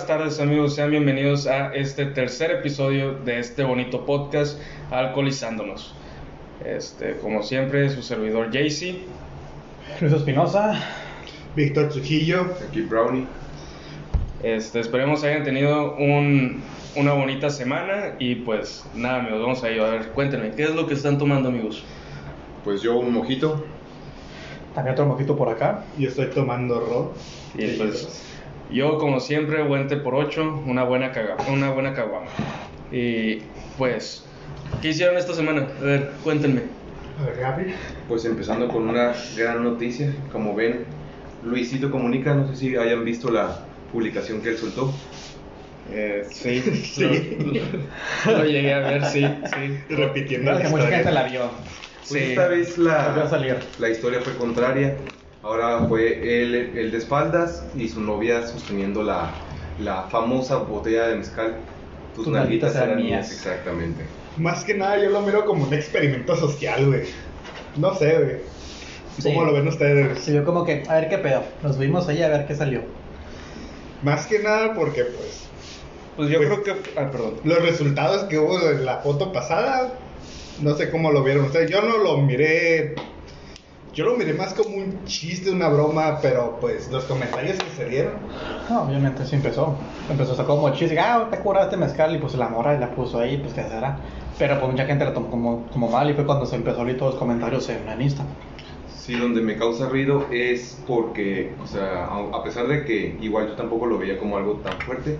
buenas tardes amigos, sean bienvenidos a este tercer episodio de este bonito podcast Alcoholizándonos. Este, como siempre, su servidor Jaycee. Luis Espinosa. Víctor Trujillo. Aquí Brownie. Este, esperemos hayan tenido un, una bonita semana y pues nada amigos, vamos a ir a ver, cuéntenme, ¿qué es lo que están tomando amigos? Pues yo un mojito. También otro mojito por acá. Yo estoy tomando ron. Y pues yo como siempre, Buente por 8, una buena caga, una buena caguama. Y pues, ¿qué hicieron esta semana? A ver, cuéntenme. A ver, Gaby. Pues empezando con una gran noticia. Como ven, Luisito Comunica, no sé si hayan visto la publicación que él soltó. Eh, sí, Sí. Lo, lo llegué a ver, sí, sí. Repitiendo la mucha gente la vio. Pues Sí. esta vez la, salir. la historia fue contraria. Ahora fue él el de espaldas y su novia sosteniendo la, la famosa botella de mezcal. Tus, Tus nalguitas eran mías. mías. Exactamente. Más que nada yo lo miro como un experimento social, güey. No sé, güey. ¿Cómo Sí. lo ven ustedes? Se vio como que, a ver qué pedo. Nos vimos ahí a ver qué salió. Más que nada porque, pues, Pues yo Pues- creo que... Ah, perdón. los resultados que hubo en la foto pasada, no sé cómo lo vieron ustedes. Yo no lo miré. Yo lo miré más como un chiste, una broma, pero pues los comentarios que se dieron. No, obviamente sí empezó. Empezó a sacar como chiste. Ah, te curaste mezcal. Y pues la morra la puso ahí, pues qué será. Pero pues mucha gente la tomó como, como mal. Y fue cuando se empezó a leer todos los comentarios en en Insta. Sí, donde me causa ruido es porque, o sea, a pesar de que igual yo tampoco lo veía como algo tan fuerte,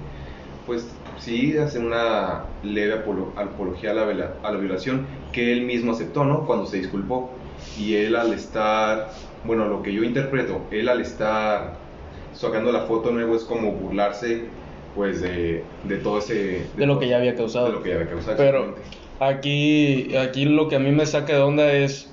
pues sí hace una leve apolo- apología a la, a la violación que él mismo aceptó, ¿no? Cuando se disculpó. Y él al estar, bueno, lo que yo interpreto, él al estar sacando la foto nuevo es como burlarse, pues, de, de todo ese... De lo que ya había causado. De lo que ya había causado. Pero aquí, aquí lo que a mí me saca de onda es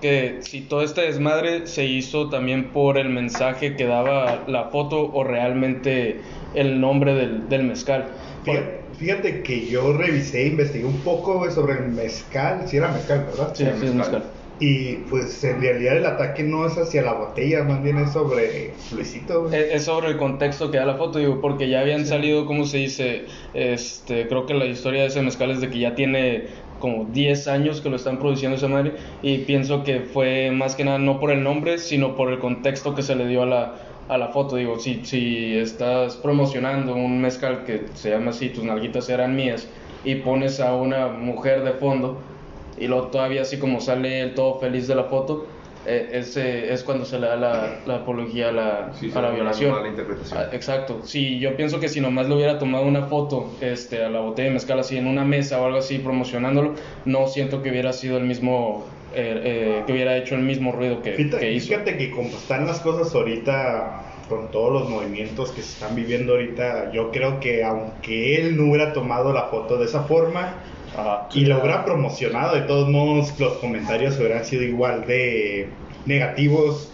que si todo este desmadre se hizo también por el mensaje que daba la foto o realmente el nombre del, del mezcal. Fíjate, fíjate que yo revisé, investigué un poco sobre el mezcal, si era mezcal, ¿verdad? Sí, sí, es mezcal. Y pues en realidad el ataque no es hacia la botella, más bien es sobre Luisito. güey. Es es sobre el contexto que da la foto, digo, porque ya habían salido, ¿cómo se dice? Este, creo que la historia de ese mezcal es de que ya tiene como 10 años que lo están produciendo esa madre y pienso que fue más que nada no por el nombre, sino por el contexto que se le dio a la, a la foto. Digo, si, si estás promocionando un mezcal que se llama así, tus nalguitas eran mías, y pones a una mujer de fondo y luego todavía así como sale el todo feliz de la foto, eh, ese es cuando se le da la, la apología a la, Sí, a la violación. mala interpretación. Ah, exacto. Sí, yo pienso que si nomás le hubiera tomado una foto este, a la botella de mezcal así en una mesa o algo así promocionándolo, no siento que hubiera sido el mismo, eh, eh, que hubiera hecho el mismo ruido que, Fíjate, que hizo. fíjate que como están las cosas ahorita, con todos los movimientos que se están viviendo ahorita, yo creo que aunque él no hubiera tomado la foto de esa forma Ajá. y lo hubiera promocionado, de todos modos los comentarios hubieran sido igual de negativos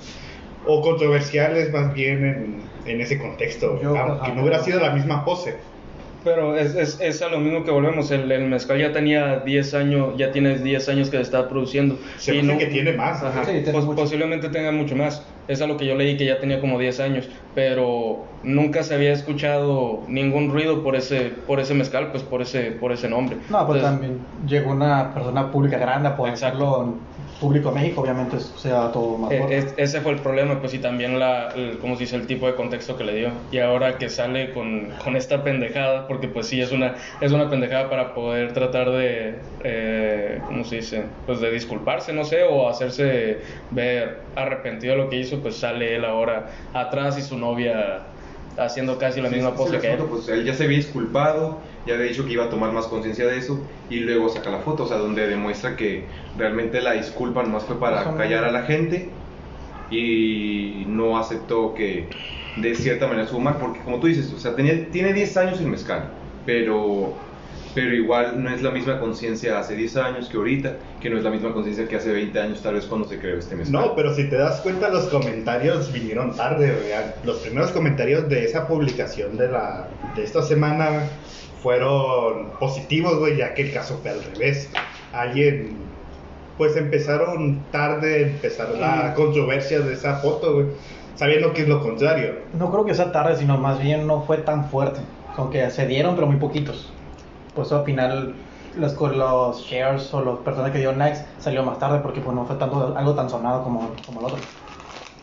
o controversiales más bien en, en ese contexto, Yo- aunque ajá. no hubiera sido la misma pose. Pero es, es, es a lo mismo que volvemos. El, el mezcal ya tenía 10 años, ya tiene 10 años que se está produciendo. Se Y hace que tiene más, Ajá, Sí, tiene pos- posiblemente tenga mucho más. Es a lo que yo leí que ya tenía como 10 años. Pero nunca se había escuchado ningún ruido por ese, por ese mezcal, pues por ese, por ese nombre. No, pues Entonces, también llegó una persona pública grande a poder Exacto. hacerlo en público México, obviamente sea todo más es- ese fue el problema, pues y también la, el, ¿cómo se dice? El tipo de contexto que le dio. Y ahora que sale con, con esta pendejada, porque pues sí es una, es una pendejada para poder tratar de, eh, ¿cómo se dice? Pues de disculparse, no sé, o hacerse ver arrepentido de lo que hizo, pues sale él ahora atrás y su novia haciendo casi la Sí, misma pose que él. Pues él ya se había disculpado, ya había dicho que iba a tomar más conciencia de eso y luego saca la foto, o sea, donde demuestra que realmente la disculpa nomás fue para no- callar a la gente y no aceptó que de cierta manera su mal, porque como tú dices, o sea, tenía, tiene 10 años el mezcal, pero, pero igual no es la misma conciencia hace 10 años que ahorita, que no es la misma conciencia que hace 20 años tal vez cuando se creó este mezcal. No, pero si te das cuenta, los comentarios vinieron tarde. güey. Los primeros comentarios de esa publicación de, la, de esta semana fueron positivos, güey, ya que el caso fue al revés. Alguien, pues empezaron tarde, empezaron la controversia de esa foto, güey. sabiendo que es lo contrario. No creo que sea tarde, sino más bien no fue tan fuerte. Como que se dieron, pero muy poquitos. Por eso al final los, los shares o las personas que dio next salió más tarde porque pues no fue tanto algo tan sonado como, como el otro.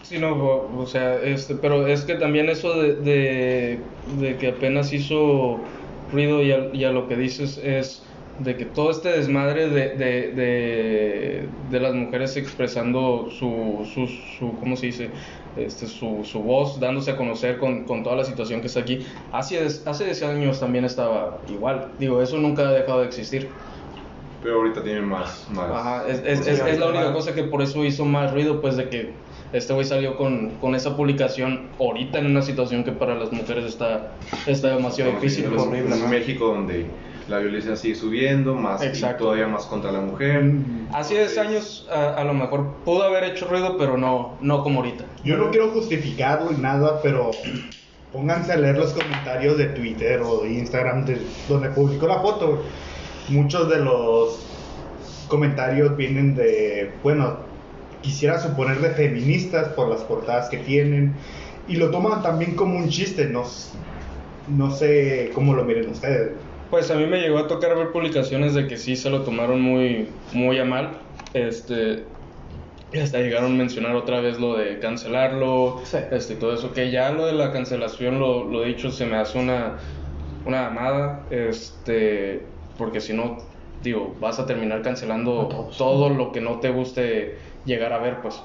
Sí, no, o, o sea, este, pero es que también eso de, de, de que apenas hizo ruido y a, y a lo que dices es de que todo este desmadre de, de, de, de las mujeres expresando su, su, su ¿cómo se dice? Este, su, su voz, dándose a conocer con, con toda la situación que está aquí, hace, hace 10 años también estaba igual. Digo, eso nunca ha dejado de existir. Pero ahorita tiene más. más Ajá, es, es, es, es la única cosa que por eso hizo más ruido, pues de que este güey salió con, con esa publicación ahorita en una situación que para las mujeres está, está demasiado Estamos difícil. viviendo pues. en un México donde la violencia sigue subiendo, más y Exacto. todavía más contra la mujer. Hace 10 años a, a lo mejor pudo haber hecho ruido, pero no, no como ahorita. Yo no quiero justificarlo y nada, pero pónganse a leer los comentarios de Twitter o de Instagram de donde publicó la foto. Muchos de los comentarios vienen de, bueno, quisiera suponer de feministas por las portadas que tienen y lo toman también como un chiste, no, no sé cómo lo miren ustedes. Pues a mí me llegó a tocar ver publicaciones de que sí se lo tomaron muy, muy a mal. Este, y hasta llegaron a mencionar otra vez lo de cancelarlo, Sí. este, y todo eso. Que ya lo de la cancelación, lo, lo dicho, se me hace una, una amada. Este, porque si no, digo, vas a terminar cancelando todo lo que no te guste llegar a ver, pues.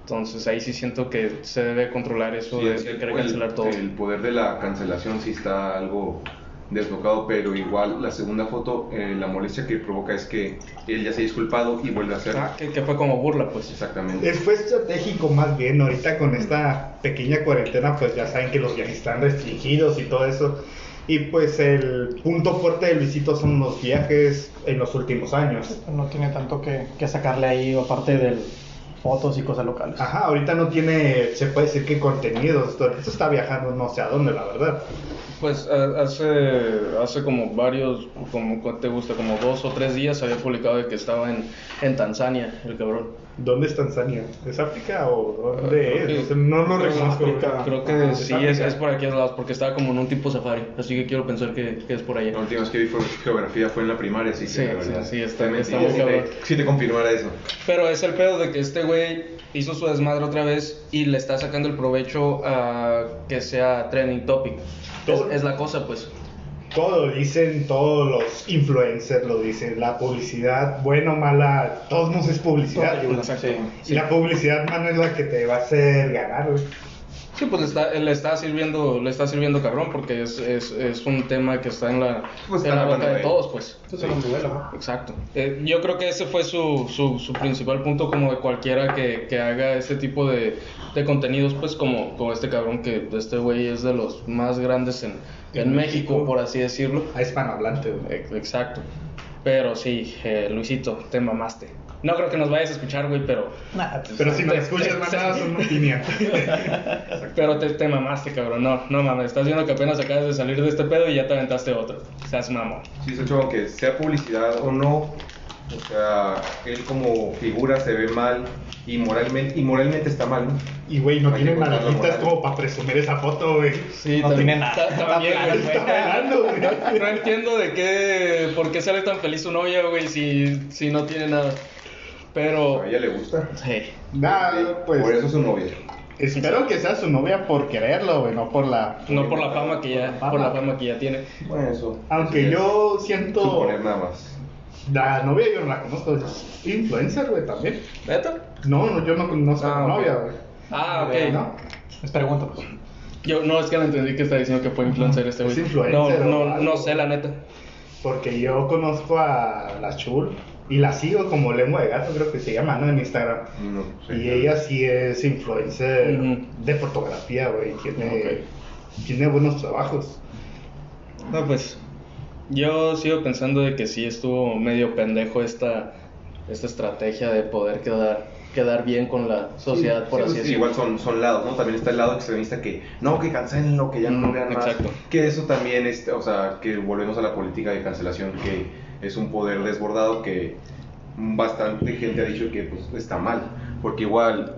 Entonces ahí sí siento que se debe controlar eso Sí, de, es querer el- cancelar todo. El poder de la cancelación sí está algo desbocado, pero igual la segunda foto, eh, la molestia que provoca es que él ya se ha disculpado y vuelve a hacer. Ah, que, que fue como burla, pues. Exactamente. Eh, Fue estratégico más bien, ahorita con esta pequeña cuarentena pues ya saben que los viajes están restringidos y todo eso. Y pues el punto fuerte de Luisito son los viajes en los últimos años. No tiene tanto que, que sacarle ahí, aparte de fotos y cosas locales. Ajá, ahorita no tiene, se puede decir que contenidos, esto está viajando no sé a dónde, la verdad. Pues hace, hace como varios, como ¿cuánto te gusta, como dos o tres días había publicado de que estaba en, en Tanzania, el cabrón. ¿Dónde es Tanzania? ¿Es África o dónde Creo es? que- No lo reconozco. Creo, creo que ¿Es sí, es, es por aquí a los lados, porque estaba como en un tipo safari, así que quiero pensar que, que es por allá. La última vez que vi fue geografía fue en la primaria, así que Sí, verdad. sí, sí, está- está muy si te- cabrón. si te confirmara eso. Pero es el pedo de que este güey hizo su desmadre otra vez y le está sacando el provecho a que sea trending topic. Es la cosa, pues. Todo lo dicen, todos los influencers lo dicen, la publicidad, bueno, mala, todos nos es publicidad. Ayuda, sí. Y la publicidad, mano, es la que te va a hacer ganar, güey. Sí, pues le está, le está sirviendo, le está sirviendo cabrón porque es, es, es un tema que está en la, Pues en la boca hablando de todos, pues. Es ¿no? Exacto. Eh, yo creo que ese fue su, su, su principal punto como de cualquiera que, que haga ese tipo de, de contenidos, pues como, como este cabrón que este güey es de los más grandes en, en En México, México. por así decirlo. A hispanohablante, güey. Ex- Exacto. Pero sí, eh, Luisito, te mamaste. No creo que nos vayas a escuchar, güey, pero, Nah, pues, Pero si me Te- escuchas, es una opinión. pero te, te mamaste, cabrón. No, no mames. Estás viendo que apenas acabas de salir de este pedo y ya te aventaste otro. Seas mamón. Sí, de hecho, aunque sea publicidad o no, o sea, él como figura se ve mal y moralmente, y moralmente está mal, ¿no? Y, güey, no que tiene moral. como para presumir esa foto, güey. Sí, No tiene nada. Está güey. No entiendo de qué, por qué sale tan feliz su novia, güey, si, si no tiene nada. Pero, A ella le gusta. sí, Nada, pues. Por eso es su novia. Espero que sea su novia por quererlo, güey, no por la. no por la fama que ya, Por por la fama que ya tiene. Bueno, eso. Aunque yo siento. Suponer nada más. La novia yo no la conozco, es influencer, güey, también. ¿Neta? No, no, yo no conozco a Ah, la ok. novia, güey. Ah, ok. ¿No? Les pregunto, pues. Yo no es que no entendí que está diciendo que fue influencer este güey. Es influencer No, no, no sé la neta. Porque yo conozco a la Chul y la sigo como lengua de gato, creo que se llama, ¿no? En Instagram. No, sí. Y ella sí es influencer de fotografía, güey. Tiene, tiene buenos trabajos. No, pues yo sigo pensando de que sí estuvo medio pendejo esta, esta estrategia de poder quedar, quedar bien con la sociedad, por Sí, así pues, decirlo. Igual son, son lados, ¿no? También está el lado extremista que no, que cancelen lo que ya no vean más. exacto. Que eso también, es, o sea, que volvemos a la política de cancelación, que es un poder desbordado que bastante gente ha dicho que pues, está mal. Porque igual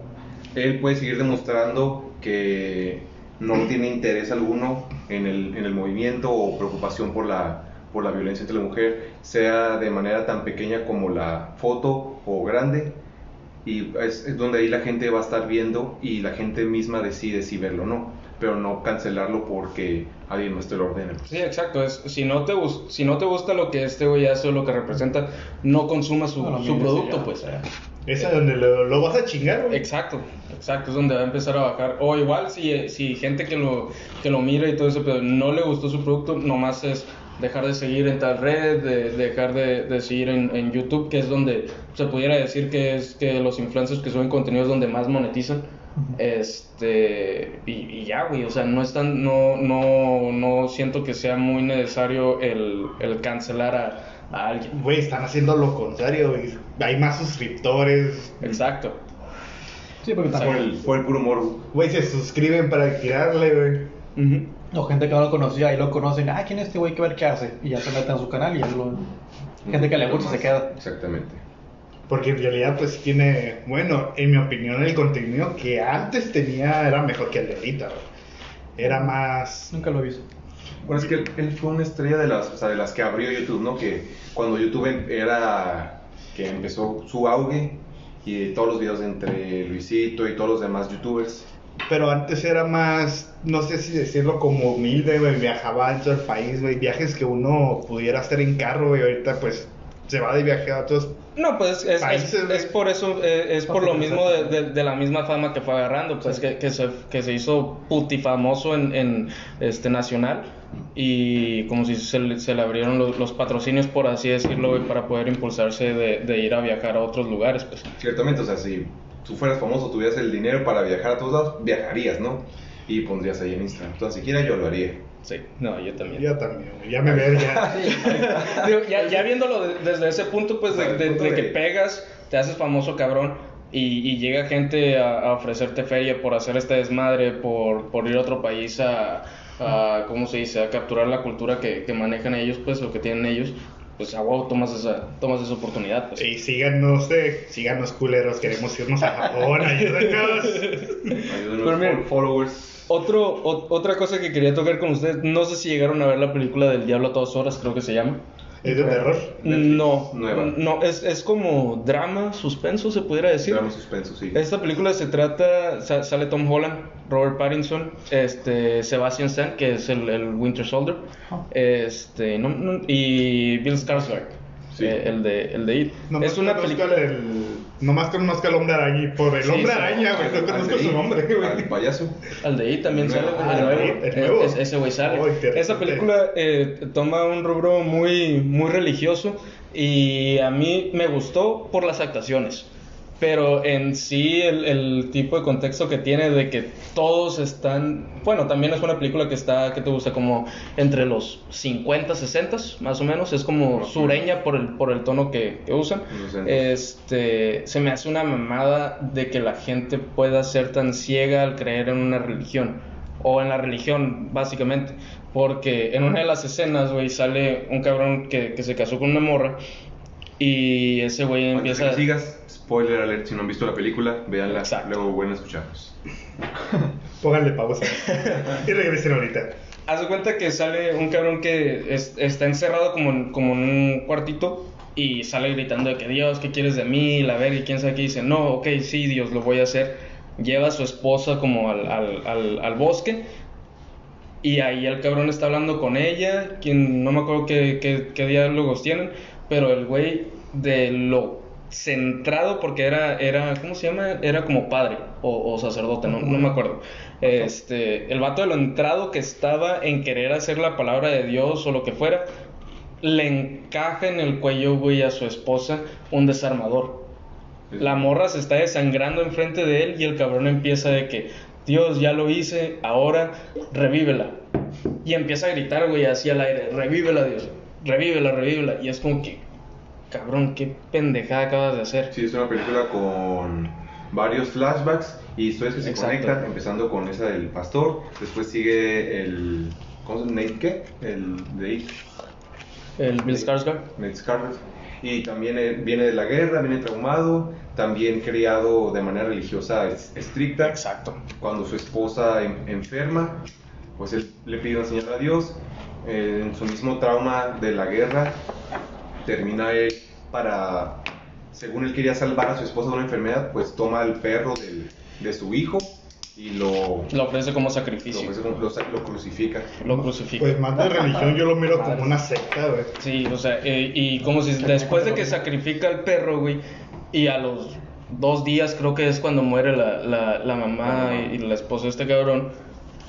él puede seguir demostrando que no tiene interés alguno en el, en el movimiento o preocupación por la, por la violencia entre la mujer, sea de manera tan pequeña como la foto o grande, y es, es donde ahí la gente va a estar viendo y la gente misma decide si verlo o no, pero no cancelarlo porque alguien más te lo ordena. Sí, exacto. Es, si, no te si no te gusta lo que este güey hace o lo que representa, no consumas su, No, su producto, ya. pues. Esa es donde lo, lo vas a chingar, güey. Exacto, exacto, es donde va a empezar a bajar. O igual si, si gente que lo, que lo mira y todo eso, pero no le gustó su producto, nomás es dejar de seguir en tal red, de, dejar de, de seguir en, en YouTube, que es donde se pudiera decir que es que los influencers que suben contenidos donde más monetizan. Este, y, y ya, güey, o sea, no es tan, no, no, no siento que sea muy necesario el, el cancelar a, a alguien. Güey, están haciendo lo contrario, güey. Hay más suscriptores. Exacto. Sí, porque Por también. el, por el puro morbo. Güey, se suscriben para tirarle, güey. Ujú. O gente que no lo conocía y lo conocen. Ah, ¿quién es este güey? Que ver qué hace. Y ya se meten a su canal y ya lo. Gente que le gusta se queda. Exactamente. Porque en realidad, pues tiene. Bueno, en mi opinión, el contenido que antes tenía era mejor que el de ahorita, güey. Era más. Nunca lo he visto. Bueno, es que él, él fue una estrella de las, o sea, de las que abrió YouTube, ¿no? Que cuando YouTube em- era, que empezó su auge y todos los videos entre Luisito y todos los demás youtubers. Pero antes era más, no sé si decirlo como humilde, güey. Viajaba a todo el país, güey. Viajes que uno pudiera hacer en carro, güey. Ahorita, pues, se va de viaje a otros. No, pues es, es, Países, es- por eso, eh, es por lo mismo de, de- de la misma fama que fue agarrando, pues Sí. que, que, se, que se hizo putifamoso en, en este nacional y como si se le, se le abrieron los, los patrocinios, por así decirlo, para poder impulsarse de, de ir a viajar a otros lugares, pues. Ciertamente, o sea, si tú fueras famoso, tuvieras el dinero para viajar a todos lados, viajarías, ¿no? Y pondrías ahí en Instagram. Entonces, siquiera yo lo haría. Sí, no, yo también. Ya también. Ya me veo, ya. Digo, ya, ya viéndolo de- desde ese punto, pues, de, de- de que pegas, te haces famoso cabrón y, y llega gente a, a ofrecerte feria por hacer este desmadre, por, por ir a otro país a, a, ¿cómo se dice?, a capturar la cultura que, que manejan ellos, pues, o que tienen ellos, pues, a huevo tomas esa, tomas esa oportunidad, pues. Y síganos, eh, síganos culeros, queremos irnos a Japón, ayúdenos. Ayúdenos, Pero miren, fol- followers. Otro, o- otra cosa que quería tocar con ustedes, no sé si llegaron a ver la película del Diablo a todas horas, creo que se llama. ¿Es de terror? No, Nueva. no, es, es como drama, suspenso, se pudiera decir. Drama suspenso, sí. Esta película se trata, sa- sale Tom Holland, Robert Pattinson, este, Sebastian Stan, que es el, el Winter Soldier, Ah. este, no- no- y Bill Skarsgård, Sí. eh, el de, el de It. Nomás es una película. el- Nomás conozco al hombre araña por el Sí, hombre sí. araña, güey, no Al conozco su It, nombre, Al güey. payaso. Al de It también El sale, el Ah, nuevo, es- ese güey sale. Oh. Esta película eh, toma un rubro muy, muy religioso y a mí me gustó por las actuaciones. Pero en sí el, el tipo de contexto que tiene de que todos están... Bueno, también es una película que está, que te gusta? Como entre los 50, 60 más o menos. Es como sureña por el, por el tono que, que usan. Este, se me hace una mamada de que la gente pueda ser tan ciega al creer en una religión. O en la religión, básicamente. Porque en una de las escenas, güey, sale un cabrón que, que se casó con una morra. Y ese güey Antes de empieza... que sigas, spoiler alert, si no han visto la película, véanla, Exacto. luego vuelven a escucharnos. Pónganle pausa. y regresen ahorita. Haz de cuenta que sale un cabrón que es- está encerrado como en, como en un cuartito y sale gritando de que Dios, ¿qué quieres de mí? La verga, y quién sabe qué dice, no, ok, sí, Dios, lo voy a hacer. Lleva a su esposa como al, al, al, al bosque y ahí el cabrón está hablando con ella, quien no me acuerdo qué, qué, qué diálogos tienen, pero el güey de lo centrado porque era, era ¿cómo se llama? Era como padre o, o sacerdote, no, no me acuerdo. Este, el vato de lo entrado que estaba en querer hacer la palabra de Dios o lo que fuera, le encaja en el cuello, güey, a su esposa un desarmador. La morra se está desangrando enfrente de él y el cabrón empieza de que, Dios, ya lo hice, ahora revívela. Y empieza a gritar, güey, así al aire, revívela, Dios, revívela, revívela. Y es como que, cabrón, qué pendejada acabas de hacer. Sí, es una película con varios flashbacks y historias que se Exacto. conectan, empezando con esa del pastor, después sigue el... ¿Cómo se llama? ¿Nate qué? El de It, El Bill Skarsgård. Nate Scarlett. Y también eh, viene de la guerra, viene traumado, también criado de manera religiosa es- estricta. Exacto. Cuando su esposa en- enferma, pues él le pide una señal a Dios. Eh, en su mismo trauma de la guerra, termina él para, según él quería salvar a su esposa de una enfermedad, pues toma el perro del- de su hijo y lo, Lo ofrece como lo, sacrificio. ofrece como- lo lo crucifica. Lo crucifica. Pues más de religión yo lo miro como una secta, güey. Sí, o sea, eh, y como si después de que sacrifica al perro, güey, y a los dos días creo que es cuando muere la, la, la mamá y, y la esposa de este cabrón,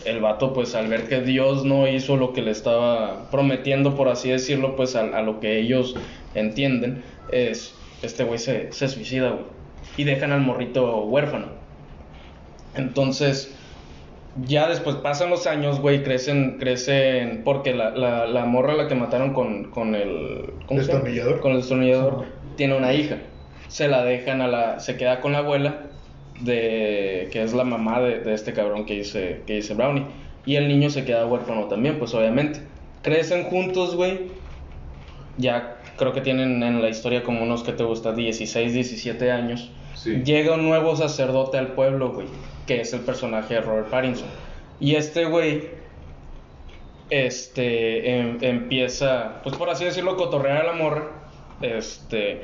el vato pues al ver que Dios no hizo lo que le estaba prometiendo, por así decirlo, pues a, a lo que ellos entienden, es, este güey se, se suicida, güey, y dejan al morrito huérfano. Entonces, ya después pasan los años, güey, crecen, crecen, porque la, la, la morra a la que mataron con, con el... ¿cómo se llama? ¿Destornillador? Con el destornillador, tiene una hija. Se la dejan a la... se queda con la abuela, de que es la mamá de, de este cabrón que dice, que dice Brownie. Y el niño se queda huérfano también, pues obviamente. Crecen juntos, güey. Ya creo que tienen en la historia como unos que te gusta, 16, 17 años. Sí. Llega un nuevo sacerdote al pueblo, güey, que es el personaje de Robert Pattinson. Y este güey, este, em- empieza, pues por así decirlo, cotorrear a la morra, este,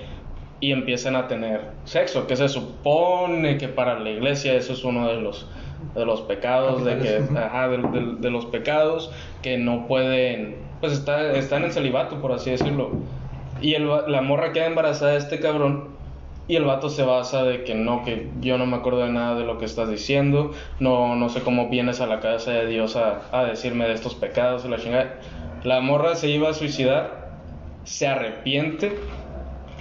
y empiezan a tener sexo, que se supone que para la iglesia eso es uno de los, de los pecados, de que, ajá, de, de- de los pecados que no pueden, pues está, están en celibato, por así decirlo. Y el la morra queda embarazada de este cabrón. Y el vato se basa de que no, que yo no me acuerdo de nada de lo que estás diciendo. No, no sé cómo vienes a la casa de Dios a, a decirme de estos pecados y la chingada. La morra se iba a suicidar, se arrepiente,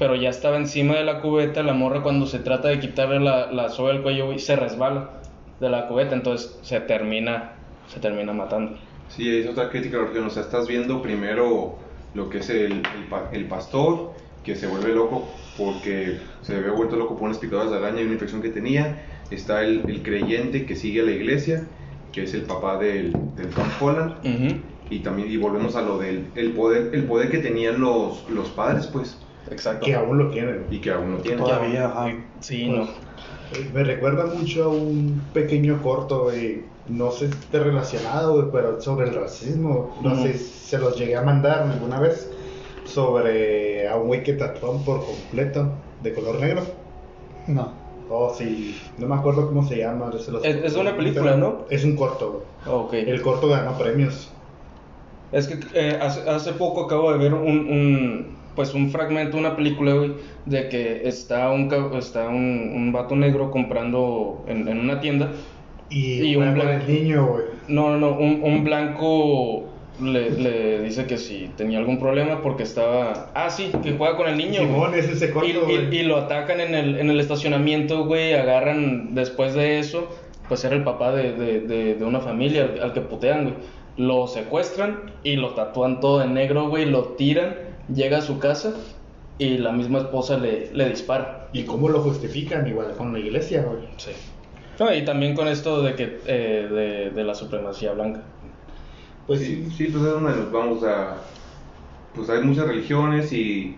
pero ya estaba encima de la cubeta. La morra cuando se trata de quitarle la, la soga del cuello, güey, se resbala de la cubeta. Entonces se termina, se termina matando. Sí, es otra crítica a la religión. O sea, estás viendo primero lo que es el, el, pa- el pastor, que se vuelve loco porque se había vuelto loco por unas picaduras de araña y una infección que tenía. Está el, el creyente que sigue a la iglesia, que es el papá del, del Tom Holland. Y también y volvemos a lo del el poder, el poder que tenían los, los padres, pues, Exacto. Que aún lo tienen. y que aún no tienen. Todavía, ajá. Sí, Pues, no. Me recuerda mucho a un pequeño corto, güey. No sé si está relacionado, güey, pero sobre el racismo. No Ujú. sé si se los llegué a mandar alguna vez. Sobre a un güey que tatuaron por completo de color negro. No. Oh, sí, no me acuerdo cómo se llama. se los- Es- es una película, ¿no? Es un corto, güey. Ok. El corto ganó premios. Es que eh, hace, hace poco acabo de ver un, un, pues un fragmento, una película, güey, de que está un, está un, un vato negro comprando en, en una tienda. Y, Y un blanco. el niño, güey. No, no, no, un, un blanco le, le dice que si tenía algún problema porque estaba... Ah, sí, que juega con el niño. Simón es ese corto, Y, y- y lo atacan en el, en el estacionamiento, güey, agarran después de eso, pues era el papá de, de, de, de una familia al, al que putean, güey. Lo secuestran y lo tatúan todo de negro, güey, lo tiran, llega a su casa y la misma esposa le, le dispara. ¿Y cómo lo justifican? Igual con la iglesia, güey. Sí. No, y también con esto de que eh, de, de la supremacía blanca. Pues sí, sí, pues es donde nos vamos a... Pues hay muchas religiones y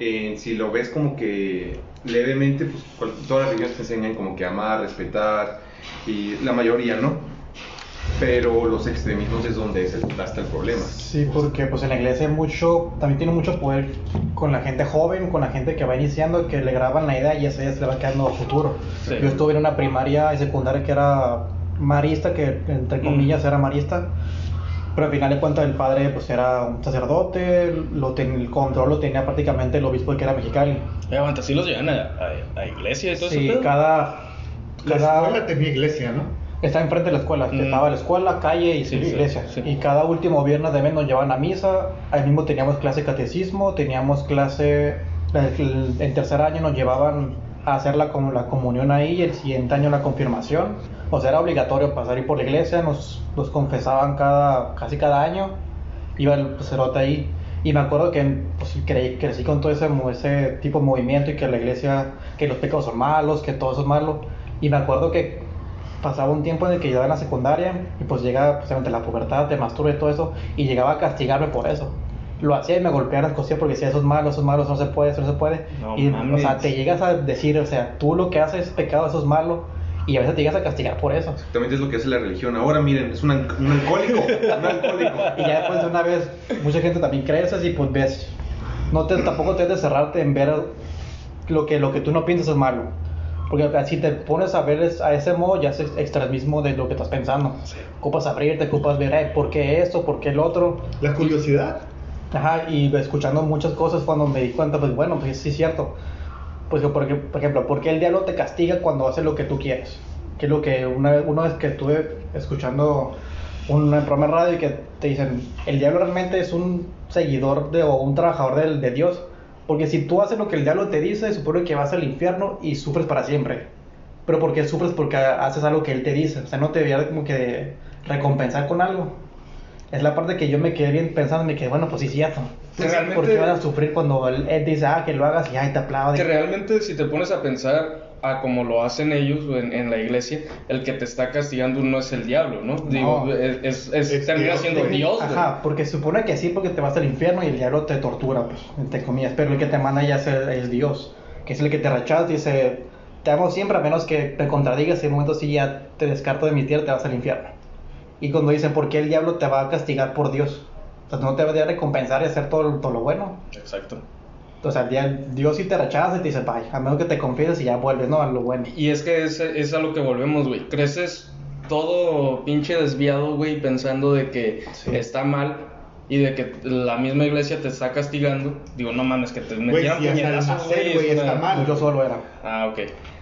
eh, si lo ves como que levemente, pues todas las religiones te enseñan como que amar, respetar, y la mayoría, ¿no? Pero los extremismos es donde es el, hasta el problema. Sí, porque pues en la iglesia hay mucho, también tiene mucho poder con la gente joven, con la gente que va iniciando, que le graban la idea y esa idea se le va quedando a futuro. Sí. Yo estuve en una primaria y secundaria que era marista, que entre comillas era marista, pero al final de cuentas el padre pues era un sacerdote, lo ten- el control lo tenía prácticamente el obispo que era mexicano. Eh, aguanta, sí los llevan a, a, a iglesia y todo Sí, eso. cada... la cada escuela tenía iglesia, ¿no? Está enfrente de la escuela, Mm. estaba la escuela, calle y Sí, su sí, iglesia. sí. Y cada último viernes de mes nos llevaban a misa. Ahí mismo teníamos clase de catecismo, teníamos clase, en tercer año nos llevaban a hacer la, como la comunión ahí y el siguiente año la confirmación. O sea, era obligatorio pasar por la iglesia, nos, nos confesaban cada, casi cada año. Iba el sacerdote ahí. Y me acuerdo que pues, creí, crecí con todo ese, ese tipo de movimiento y que la iglesia, que los pecados son malos, que todo eso es malo. Y me acuerdo que pasaba un tiempo en el que yo estaba en la secundaria y pues llega precisamente la pubertad, te masturba y todo eso, y llegaba a castigarme por eso. lo hacía y me golpeaba las costillas porque decía, eso es malo, eso es malo, eso no se puede, eso no se puede. No y, o sea, te llegas a decir, o sea, tú lo que haces es pecado, eso es malo, y a veces te llegas a castigar por eso. Exactamente es lo que hace la religión. Ahora miren, es un, an- un alcohólico. Un alcohólico. Y ya después de una vez, mucha gente también cree eso y pues ves, no te, tampoco te debes de cerrarte en ver lo que, lo que tú no piensas es malo. Porque si te pones a ver a ese modo, ya es extremismo de lo que estás pensando. Ocupas abrirte, ocupas ver, "Ay, ¿por qué esto? ¿Por qué el otro? La curiosidad. Ajá, y escuchando muchas cosas cuando me di cuenta, pues bueno, pues sí es cierto. Pues que, por, ej- por ejemplo, ¿por qué el diablo te castiga cuando hace lo que tú quieres? Que es lo que una vez, una vez que estuve escuchando un programa de radio y que te dicen, el diablo realmente es un seguidor de, o un trabajador del- de, Dios. Porque si tú haces lo que el diablo te dice, supone que vas al infierno y sufres para siempre. Pero ¿por qué sufres? Porque haces algo que él te dice. O sea, no te debería como que recompensar con algo. Es la parte que yo me quedé bien pensando, me quedé, bueno, pues sí, cierto. Realmente- ¿Por qué vas a sufrir cuando él, él dice, ah, que lo hagas y ay, te aplaude? Que realmente si te pones a pensar a como lo hacen ellos en, en la iglesia, el que te está castigando no es el diablo, ¿no? Digo, es, es- es- Es termina Dios, siendo. Dios, güey. Ajá, porque se supone que sí, porque te vas al infierno y el diablo te tortura, pues, entre comillas. Pero el que te manda ya es, el- es Dios, que es el que te rechaza y dice, te amo siempre a menos que te contradigas y en un momento sí ya te descarto de mi tierra, te vas al infierno. Y cuando dicen, ¿por qué el diablo te va a castigar por Dios? O sea, no te va a recompensar y hacer todo, todo lo bueno. Exacto. O sea, el dia- Dios sí te rechaza y te dice, vaya, a menos que te confieses y ya vuelves, ¿no? A lo bueno. Y es que es, es a lo que volvemos, güey. Creces todo pinche desviado, güey, pensando de que Sí. está mal y de que la misma iglesia te está castigando. Digo, no mames, que te Güey, metieron si puñetazos, nacer, güey, es está una- mal. Yo solo era. Ah, ok.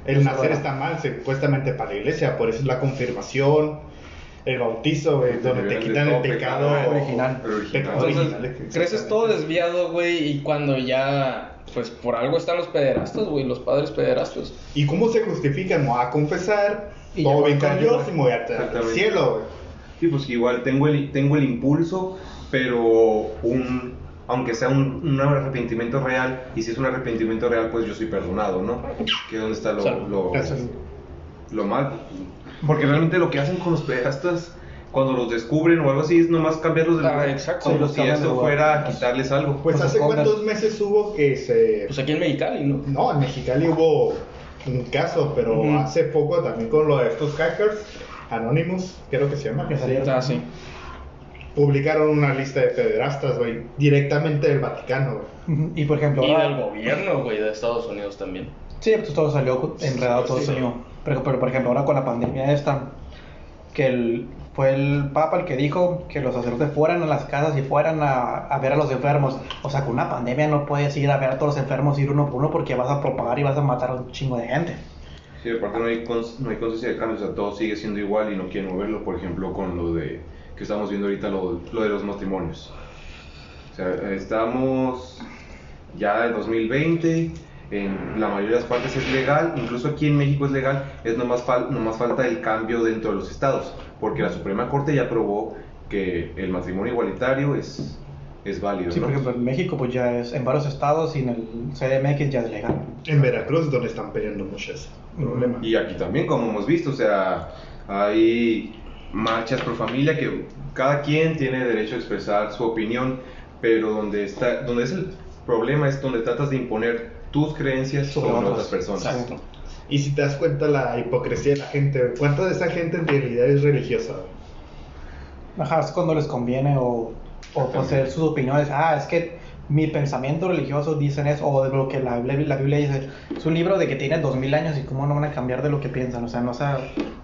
El nacer está mal, supuestamente para la iglesia, por eso es la confirmación, el bautizo, güey, donde te quitan el pecado pecado original. Pecado Entonces, original, creces todo desviado, güey, y cuando ya, pues por algo están los pederastas, güey, los padres pederastas. ¿Y cómo se justifican? Me voy a confesar, Y todo con cambio, Dios y me voy a al cielo, güey. Sí, pues igual tengo el, tengo el impulso, pero un, aunque sea un, un arrepentimiento real, y si es un arrepentimiento real, pues yo soy perdonado, ¿no? Que dónde está lo, lo, Gracias. lo mal. Porque realmente lo que hacen con los pederastas, cuando los descubren o algo así, es nomás cambiarlos de Ah, lugar. exacto. Como Sí, si eso lugar. fuera a quitarles algo. Pues Los hace cuántos meses hubo que se... Pues aquí en Mexicali, ¿no? No, en Mexicali hubo un caso, pero hace poco también con lo de estos hackers, Anonymous, creo que se llama. Que salieron. Ah, sí. Publicaron una lista de pederastas, güey, directamente del Vaticano, güey. Y por ejemplo, Y ahora- del gobierno, güey, de Estados Unidos también. Sí, pues todo salió enredado, todo Sí. salió. Pero, pero, por ejemplo, ahora con la pandemia esta, que el, fue el Papa el que dijo que los sacerdotes fueran a las casas y fueran a, a ver a los enfermos. O sea, con una pandemia no puedes ir a ver a todos los enfermos, ir uno por uno, porque vas a propagar y vas a matar a un chingo de gente. Sí, aparte no hay, cons- no hay conciencia de cambio, o sea, todo sigue siendo igual y no quieren moverlo, por ejemplo, con lo de que estamos viendo ahorita, lo, lo de los matrimonios. O sea, estamos ya en 2020, en la mayoría de las partes es legal, incluso aquí en México es legal, es nomás, fal- nomás falta el cambio dentro de los estados, porque la Suprema Corte ya aprobó que el matrimonio igualitario es, es válido. Sí, ¿no? por ejemplo, en México, pues ya es en varios estados y en el CDMX ya es legal. En Veracruz, donde están peleando mucho ese problema. Y aquí también, como hemos visto, o sea, hay marchas pro familia que cada quien tiene derecho a expresar su opinión, pero donde está, donde es el problema es donde tratas de imponer tus creencias Sobre sobre, otras. otras personas. Exacto. Y si te das cuenta la hipocresía de la gente, ¿cuánta de esa gente en realidad es religiosa? Ajá, es cuando les conviene o, o poseer sus opiniones. Ah, es que mi pensamiento religioso dicen eso, o de lo que la, la Biblia dice. Es un libro de que tiene dos mil años y cómo no van a cambiar de lo que piensan. O sea, no, sa-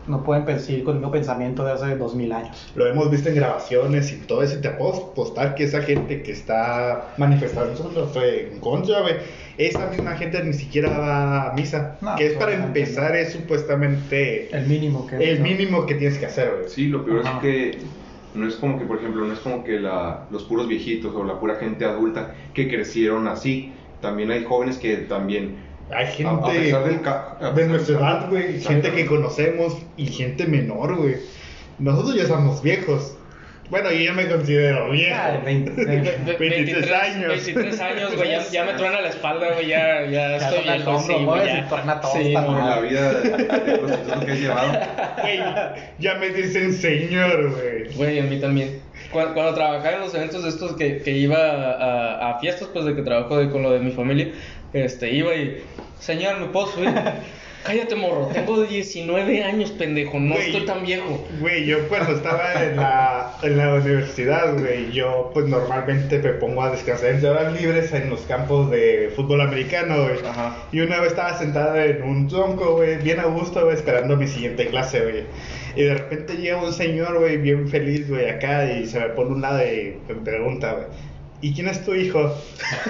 no pueden seguir con el mismo pensamiento de hace dos mil años. Lo hemos visto en grabaciones y todo eso. y Te puedo apostar que esa gente que está manifestando su fe en contra, güey, esa misma gente ni siquiera va a misa. No, que es para empezar, no. es supuestamente El mínimo que el mínimo que tienes que hacer, güey. Sí, lo peor Ajá. es que no es como que, por ejemplo, no es como que la, los puros viejitos o la pura gente adulta que crecieron así. También hay jóvenes que también Hay gente a pesar del ca- a de nuestra edad, güey, gente que conocemos y gente menor, güey. Nosotros ya somos viejos. Bueno, yo ya me considero viejo. Ah, 20, Ve- 23 23 años. 23 años, güey. Ya, ya me truena la espalda, güey. Ya, ya Ya estoy viejo, hombro, sí, ¿no? güey. Y ya. torna tosta, Sí, ¿no? Por güey. la vida de, de prostituto que has llevado. Güey, ya me dicen señor, güey. Güey, a mí también. Cuando, cuando trabajaba en los eventos de estos que, que iba a, a fiestas, pues de que trabajo de- con lo de mi familia, este, iba y, señor, ¿me puedo subir? Cállate, morro, tengo 19 años, pendejo, no Güey. estoy tan viejo. Güey, yo cuando estaba en la, en la universidad, güey, yo pues normalmente me pongo a descansar en horas libres en los campos de fútbol americano, güey. Ajá. Y una vez estaba sentada en un tronco, güey, bien a gusto, güey, esperando mi siguiente clase, güey. Y de repente llega un señor, güey, bien feliz, güey, acá y se me pone un lado y me pregunta, güey. ¿Y quién es tu hijo?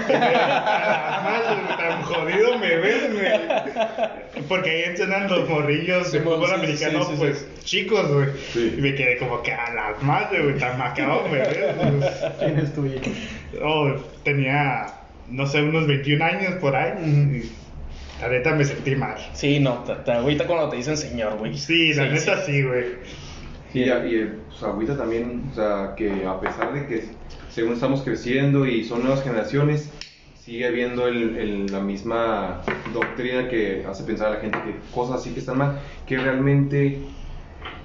A la madre, güey, tan jodido me ves, güey. Porque ahí entrenan los morrillos de Sí, fútbol sí, americano, sí, sí, pues, chicos, güey. Sí. Y me quedé como que a la madre, güey, tan macabro me ves. güey. ¿Quién es tu hijo? Oh, tenía, no sé, unos 21 años por ahí. Y la neta me sentí mal. Sí, no, agüita cuando te dicen señor, güey. Sí, la neta sí, güey. Y, ya- y el- pues, agüita también, o sea, que a pesar de que según estamos creciendo y son nuevas generaciones, sigue habiendo el, el- la misma doctrina que hace pensar a la gente que cosas así que están mal, que realmente,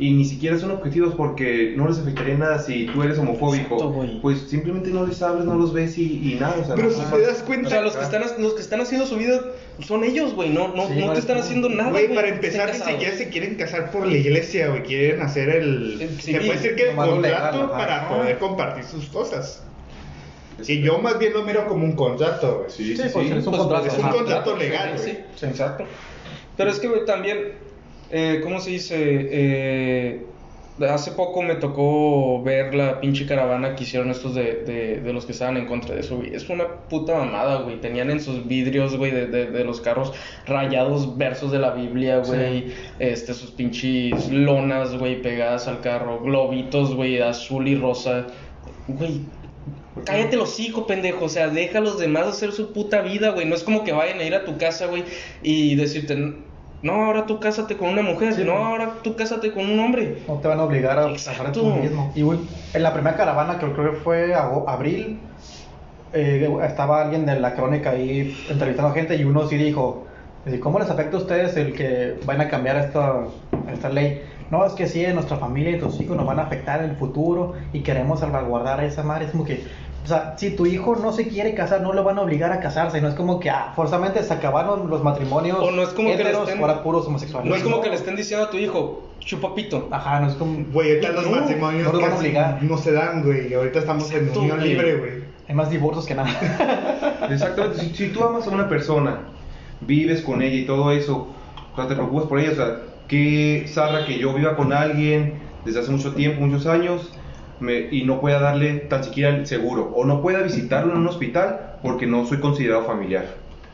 y ni siquiera son objetivos porque no les afectaría nada si tú eres homofóbico, Exacto, pues simplemente no les hablas, no los ves y, y nada, o sea, Pero no- si te das cuenta, O sea, los que están, los que están haciendo su vida son ellos, güey. No, no, Sí, no no te están tú. haciendo nada, Güey, para empezar, ni siquiera se quieren casar por la iglesia, güey. Quieren hacer el. El se puede decir que el contrato legal, para Ajá. poder compartir sus cosas. Y yo más bien lo miro como un contrato, güey. Sí, Sí, sí, pues, sí. es un Pues, contrato. es un ajá. contrato legal, Sí, güey. sí, exacto. Pero es que, güey, también, eh, ¿cómo se dice? Eh, hace poco me tocó ver la pinche caravana que hicieron estos de, de, de los que estaban en contra de eso, güey. Es una puta mamada, güey. Tenían en sus vidrios, güey, de, de, de los carros rayados versos de la Biblia, güey. Este, sus pinches lonas, güey, pegadas al carro. Globitos, güey, azul y rosa. Güey, Cállate los hijos, pendejo. O sea, deja a los demás hacer su puta vida, güey. No es como que vayan a ir a tu casa, güey, y decirte, no, ahora tú cásate con una mujer. Sí, no, pues. ahora tú cásate con un hombre. No te van a obligar a casar tú mismo. Y güey, en la primera caravana, que creo que fue abril, eh, estaba alguien de la crónica ahí entrevistando gente y uno sí dijo, ¿cómo les afecta a ustedes el que van a cambiar esta, esta ley? No, es que sí, en nuestra familia y tus hijos nos van a afectar en el futuro y queremos salvaguardar a esa madre. Es como que, o sea, si tu hijo no se quiere casar, no lo van a obligar a casarse. No es como que, ah, forzosamente se acabaron los matrimonios O no es como que le estén- ahora puros homosexuales. No es como que le estén diciendo a tu hijo, chupapito. Ajá, no es como... Güey, ahorita los No, matrimonios no van a obligar. no se dan, güey. y Ahorita estamos Exacto, en unión güey. libre, güey. Hay más divorcios que nada. Exactamente, si, si tú amas a una persona, vives con ella y todo eso, o sea, te preocupas por ella, o sea, qué zarra que yo viva con alguien desde hace mucho tiempo, muchos años, me- y no pueda darle tan siquiera el seguro, o no pueda visitarlo en un hospital porque no soy considerado familiar.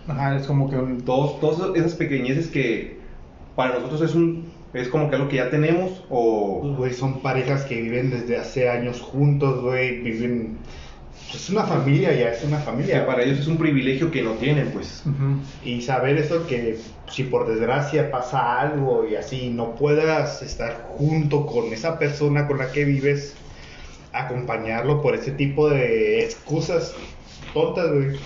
Ajá, es como que un... Todos, todas esas pequeñeces que para nosotros es un es como que algo que ya tenemos o Pues, Güey, son parejas que viven desde hace años juntos, güey. Viven. Es una familia ya, es una que familia. para ellos es un privilegio que no tienen, pues. Ujú. Y saber eso que si por desgracia pasa algo y así no puedas estar junto con esa persona con la que vives, acompañarlo por ese tipo de excusas tontas, güey.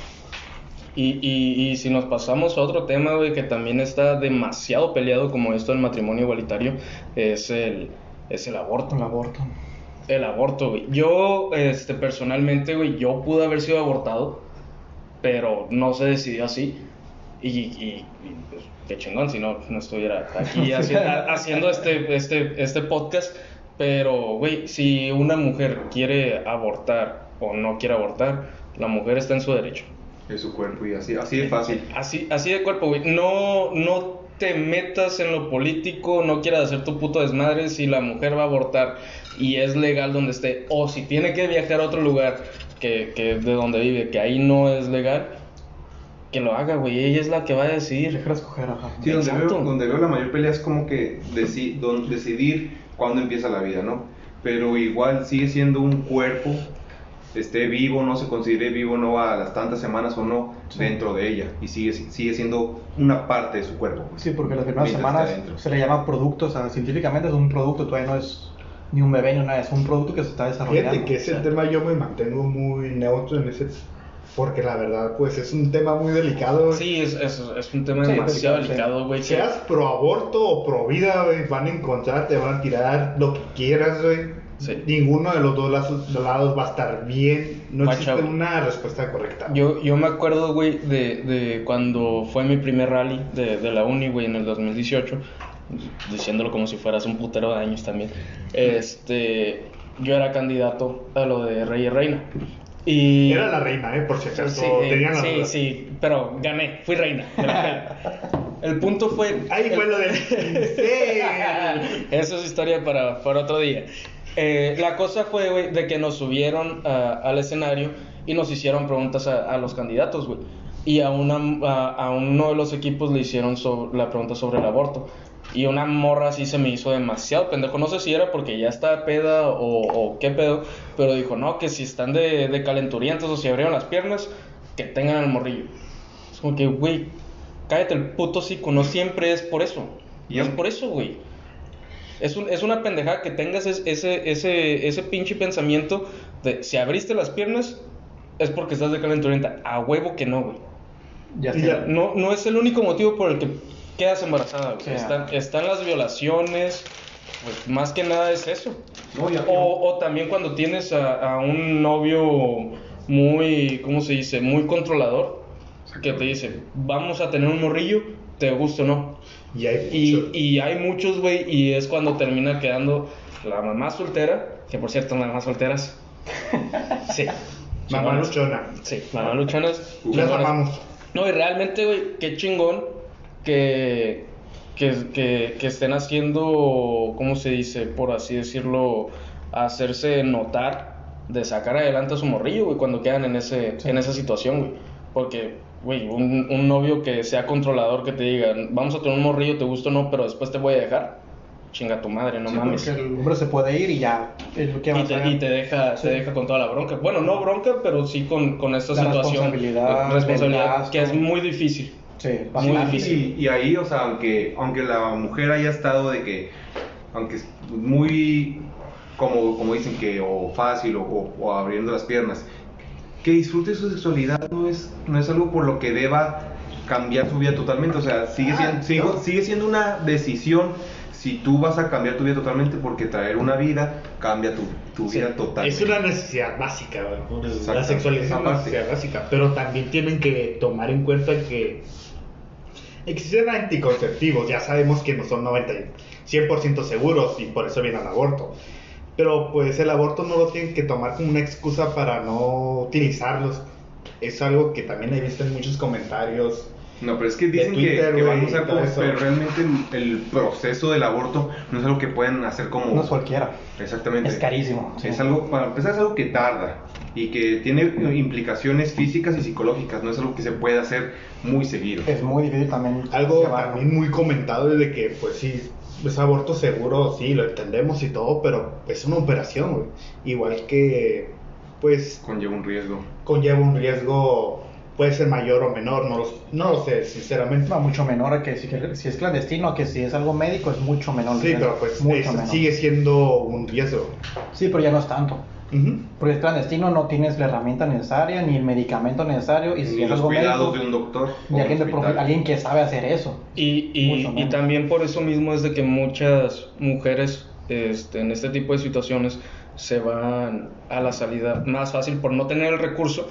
Y, y, y si nos pasamos a otro tema, güey, que también está demasiado peleado como esto del matrimonio igualitario, es el, es el aborto. El aborto. El aborto, güey. Yo, este, personalmente, güey, yo pude haber sido abortado, pero no se decidió así. Y, y, y, pues, qué chingón si no, no estuviera aquí haci- ha- haciendo este, este, este podcast. Pero, güey, si una mujer quiere abortar o no quiere abortar, la mujer está en su derecho. Es su cuerpo y así, así de fácil. Así, así de cuerpo, güey. No, no te metas en lo político, no quieras hacer tu puto desmadre si la mujer va a abortar y es legal donde esté, o si tiene que viajar a otro lugar que, que de donde vive, que ahí no es legal, que lo haga, güey. Ella es la que va a decidir. Déjala escoger, ajá. Sí, donde veo, donde veo la mayor pelea es como que deci- don- decidir cuándo empieza la vida, ¿no? Pero igual sigue siendo un cuerpo, esté vivo, no se considere vivo, no a las tantas semanas o no, Sí. dentro de ella. Y sigue, sigue siendo una parte de su cuerpo. pues. Sí, porque las primeras semanas se le llama producto, o sea, científicamente es un producto, todavía no es ni un bebé ni una es un producto que se está desarrollando. Fíjate que ese O sea, tema yo me mantengo muy neutro en ese porque la verdad pues es un tema muy delicado. Sí, es, es, es un tema Sí, demasiado delicado, güey. que- Seas pro aborto o pro vida, güey, van a encontrar, te van a tirar lo que quieras, güey. Sí. Ninguno de los dos lados, lados va a estar bien. No existe una respuesta correcta. Yo, yo me acuerdo, güey, de, de cuando fue mi primer rally de, de la uni, güey, en el 2018, diciéndolo como si fueras un putero de años también. Este, yo era candidato a lo de Rey y Reina. Y... Era la reina, eh, por si acaso. Sí, tenían la sí, duda. sí, pero gané, fui reina. El punto fue... Ahí fue lo del pincel. Eso es historia para, para otro día. Eh, la cosa fue, güey, de que nos subieron a- al escenario y nos hicieron preguntas a, a los candidatos, güey. Y a, una, a, a uno de los equipos le hicieron so- la pregunta sobre el aborto. Y una morra así se me hizo demasiado pendejo. No sé si era porque ya está peda o, o qué pedo. Pero dijo, no, que si están de, de calenturientos o si abrieron las piernas, que tengan el morrillo. Es como que, güey, cállate el puto hocico. No siempre es por eso. Y es por eso, güey. Es, un- es una pendejada que tengas es- ese, ese, ese pinche pensamiento de si abriste las piernas es porque estás de calenturienta. A huevo que no, güey. ya ya- No, no es el único motivo por el que quedas embarazada, güey. Están, están las violaciones, pues más que nada es eso. No, ya- O, o también cuando tienes a, a un novio muy, ¿cómo se dice? Muy controlador, que te dice, vamos a tener un morrillo, te gusta o no. Y hay Y, muchos. y hay muchos, güey, y es cuando termina quedando la mamá soltera, que por cierto, mamás solteras. Sí. Mamá luchona. Sí, mamá luchonas. Las amamos. No, y realmente, güey, qué chingón que, que, que, que estén haciendo, ¿cómo se dice? Por así decirlo, hacerse notar de sacar adelante a su morrillo, güey, cuando quedan en, ese, en esa situación, güey. Porque, güey, un, un novio que sea controlador, que te diga, vamos a tener un morrillo, te gusta o no, pero después te voy a dejar. Chinga tu madre, no Sí, mames. porque el hombre se puede ir y ya. Es lo que va Y te, y te deja, Sí. te deja con toda la bronca. Bueno, no bronca, pero sí con, con esta La situación. responsabilidad, responsabilidad, que es muy difícil. Sí, Muy difícil. Y, y ahí, o sea, aunque, aunque la mujer haya estado de que, aunque es muy, como, como dicen que, o fácil, o, o- o abriendo las piernas, que disfrute su sexualidad no es, no es algo por lo que deba cambiar su vida totalmente, o sea, sigue siendo, sigue, sigue siendo una decisión si tú vas a cambiar tu vida totalmente porque traer una vida cambia tu, tu Sí, vida totalmente. Es una necesidad básica, güey. La sexualidad es una necesidad básica. Pero también tienen que tomar en cuenta que existen anticonceptivos. Ya sabemos que no son 90, y 100% seguros y por eso viene el aborto. Pero pues el aborto no lo tienen que tomar como una excusa para no utilizarlos. Es algo que también he visto en muchos comentarios. No, pero es que dicen que- Twitter, que, van a güey, usar y todo como, eso. pero realmente el, el proceso del aborto no es algo que pueden hacer como... No es cualquiera. Exactamente. Es carísimo. sí. Es algo, para empezar, es algo que tarda y que tiene implicaciones físicas y psicológicas, no es algo que se puede hacer muy seguido. Es muy difícil también. Algo también muy comentado es de que, pues sí, es aborto seguro, sí, lo entendemos y todo, pero es una operación, güey. Igual que, pues, Conlleva un riesgo. conlleva un riesgo, puede ser mayor o menor, no lo, no lo sé, sinceramente. No, mucho menor a que si, que si es clandestino, que si es algo médico es mucho menor. Sí, pero pues mucho es- menor. sigue siendo un riesgo. Sí, pero ya no es tanto. Ujú. Porque es clandestino, no tienes la herramienta necesaria ni el medicamento necesario. Y si Ni los cuidados médico, de un doctor. alguien, de que sabe hacer eso. Y, y, también por eso mismo es de que muchas mujeres este, en este tipo de situaciones se van a la salida más fácil por no tener el recurso,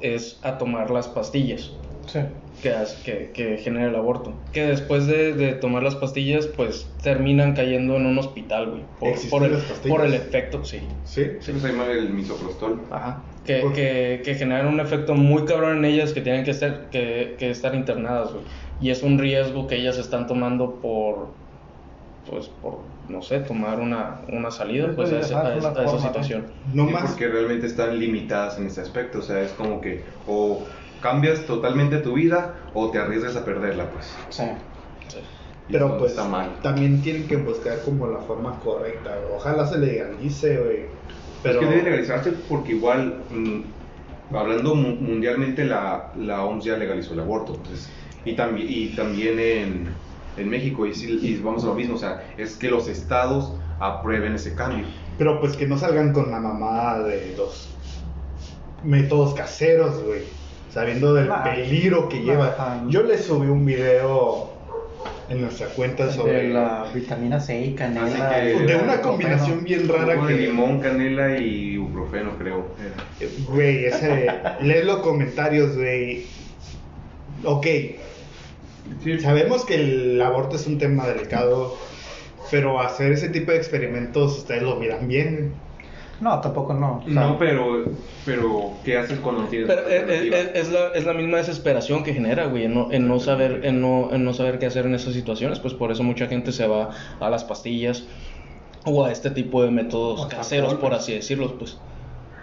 es a tomar las pastillas Sí. que, hace- que, que genera el aborto. Que después de, de tomar las pastillas, pues terminan cayendo en un hospital, güey. Por, ¿Existen por el, por efecto, sí. Sí. Sí, pues hay mal el misoprostol. Ajá. Que, ¿Por que, que generan un efecto muy cabrón en ellas que tienen que estar, que, que estar internadas, güey. Y es un riesgo que ellas están tomando por, pues, por, no sé, tomar una, una salida, pues, a, esa, a situación. No Sí, más. porque realmente están limitadas en ese aspecto. O sea, es como que o cambias totalmente tu vida o te arriesgas a perderla, pues. Sí. Pero pues está mal. también tienen que buscar como la forma correcta. Ojalá se legalice, güey. Pero Es que debe legalizarse porque igual, mm, hablando mu- mundialmente, la, la OMS ya legalizó el aborto. Entonces, y, también, y también en, en México y, sí- y vamos a lo mismo, o sea, es que los estados aprueben ese cambio. Pero pues que no salgan con la mamá de los métodos caseros, güey. Sabiendo del Nah. peligro que Nah, lleva. Yo le subí un video en nuestra cuenta sobre. De la vitamina C y canela. Así que- y de una combinación bien rara de que. limón, canela y ibuprofeno, creo. era. Güey, ese. Lee los comentarios, güey. Ok, sabemos que el aborto es un tema delicado, pero hacer ese tipo de experimentos, ustedes lo miran bien. No, tampoco no. o sea, No, pero, pero ¿qué haces cuando tienes Pero es, alternativa? es- es la, es la misma desesperación que genera, güey, en no, en no saber, en no, en no saber qué hacer en esas situaciones, pues por eso mucha gente se va a las pastillas o a este tipo de métodos O caseros, por así decirlos, pues.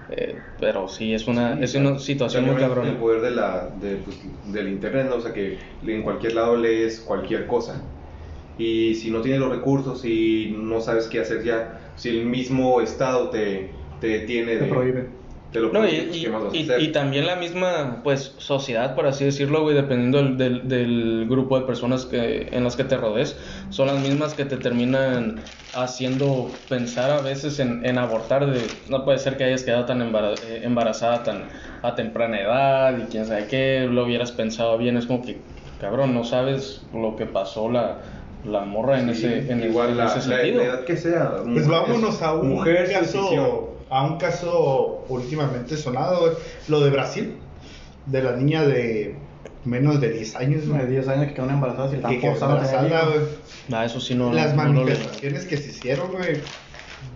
Eh, pero sí, es una, Sí, es una situación muy cabrona. El poder de la, de, pues, del internet, ¿no? o sea que en cualquier lado lees cualquier cosa. Y si no tienes los recursos y no sabes qué hacer ya, si el mismo estado te, te detiene te de... prohíbe. Te lo No, y, prohíbe, y- ¿qué más vas a y- hacer? y también la misma, pues, sociedad, por así decirlo, güey, dependiendo del, del, del grupo de personas que, en las que te rodees, son las mismas que te terminan haciendo pensar a veces en, en abortar. De, no puede ser que hayas quedado tan eh, embarazada tan a temprana edad y quién sabe qué, lo hubieras pensado bien. Es como que, cabrón, no sabes lo que pasó la, la morra en Sí, ese, en, el- igual en la, ese la- sentido. la edad que sea. Pues vámonos a un mujer, caso, a un caso últimamente sonado, lo de Brasil, de la niña de menos de 10 años, De güey, 10 años que quedan embarazadas y que están quedó embarazada, güey. Ah, eso sí no, Las no, no manifestaciones que se hicieron, güey,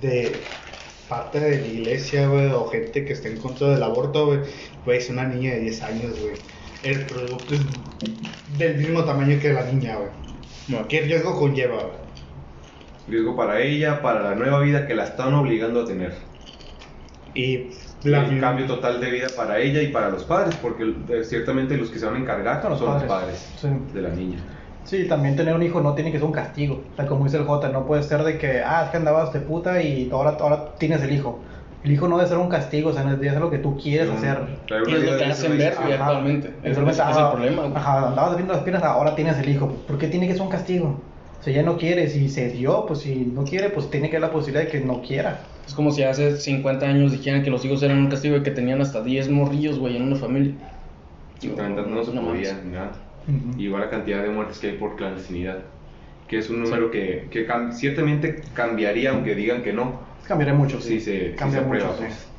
de parte de la iglesia, güey, o gente que está en contra del aborto, güey, güey, es una niña de 10 años, güey. El producto es del mismo tamaño que la niña, güey. No. ¿Qué riesgo conlleva? Riesgo para ella, para la nueva vida que la están obligando a tener. Y La el cambio total de vida para ella y para los padres, porque eh, ciertamente los que se van a encargar Son son los los padres. padres, Sí. de la niña. Sí, también tener un hijo no tiene que ser un castigo. O sea, como dice el J, no puede ser de que, ah, es que andabas de puta y ahora, ahora tienes el hijo. El hijo no debe ser un castigo, o sea, no debe ser lo que tú quieres Un- hacer. Y es lo que hacen eso, ver, ¿no? actualmente. Ese es, el ah, problema, güey. Ajá, andabas viendo las piernas, ahora tienes el hijo. ¿Por qué tiene que ser un castigo? O sea, ya no quiere, si se dio, pues si no quiere, pues tiene que haber la posibilidad de que no quiera. Es como si hace 50 años dijeran que los hijos eran un castigo y que tenían hasta 10 morrillos, güey, en una familia. Exactamente, no se No podía mames. ni nada. Ujú. Y igual la cantidad de muertes que hay por clandestinidad, que es un número que, que cam- ciertamente cambiaría, aunque digan que no. Cambiaré mucho, Sí, sí. se, sí Cambia se mucho, sí. pues.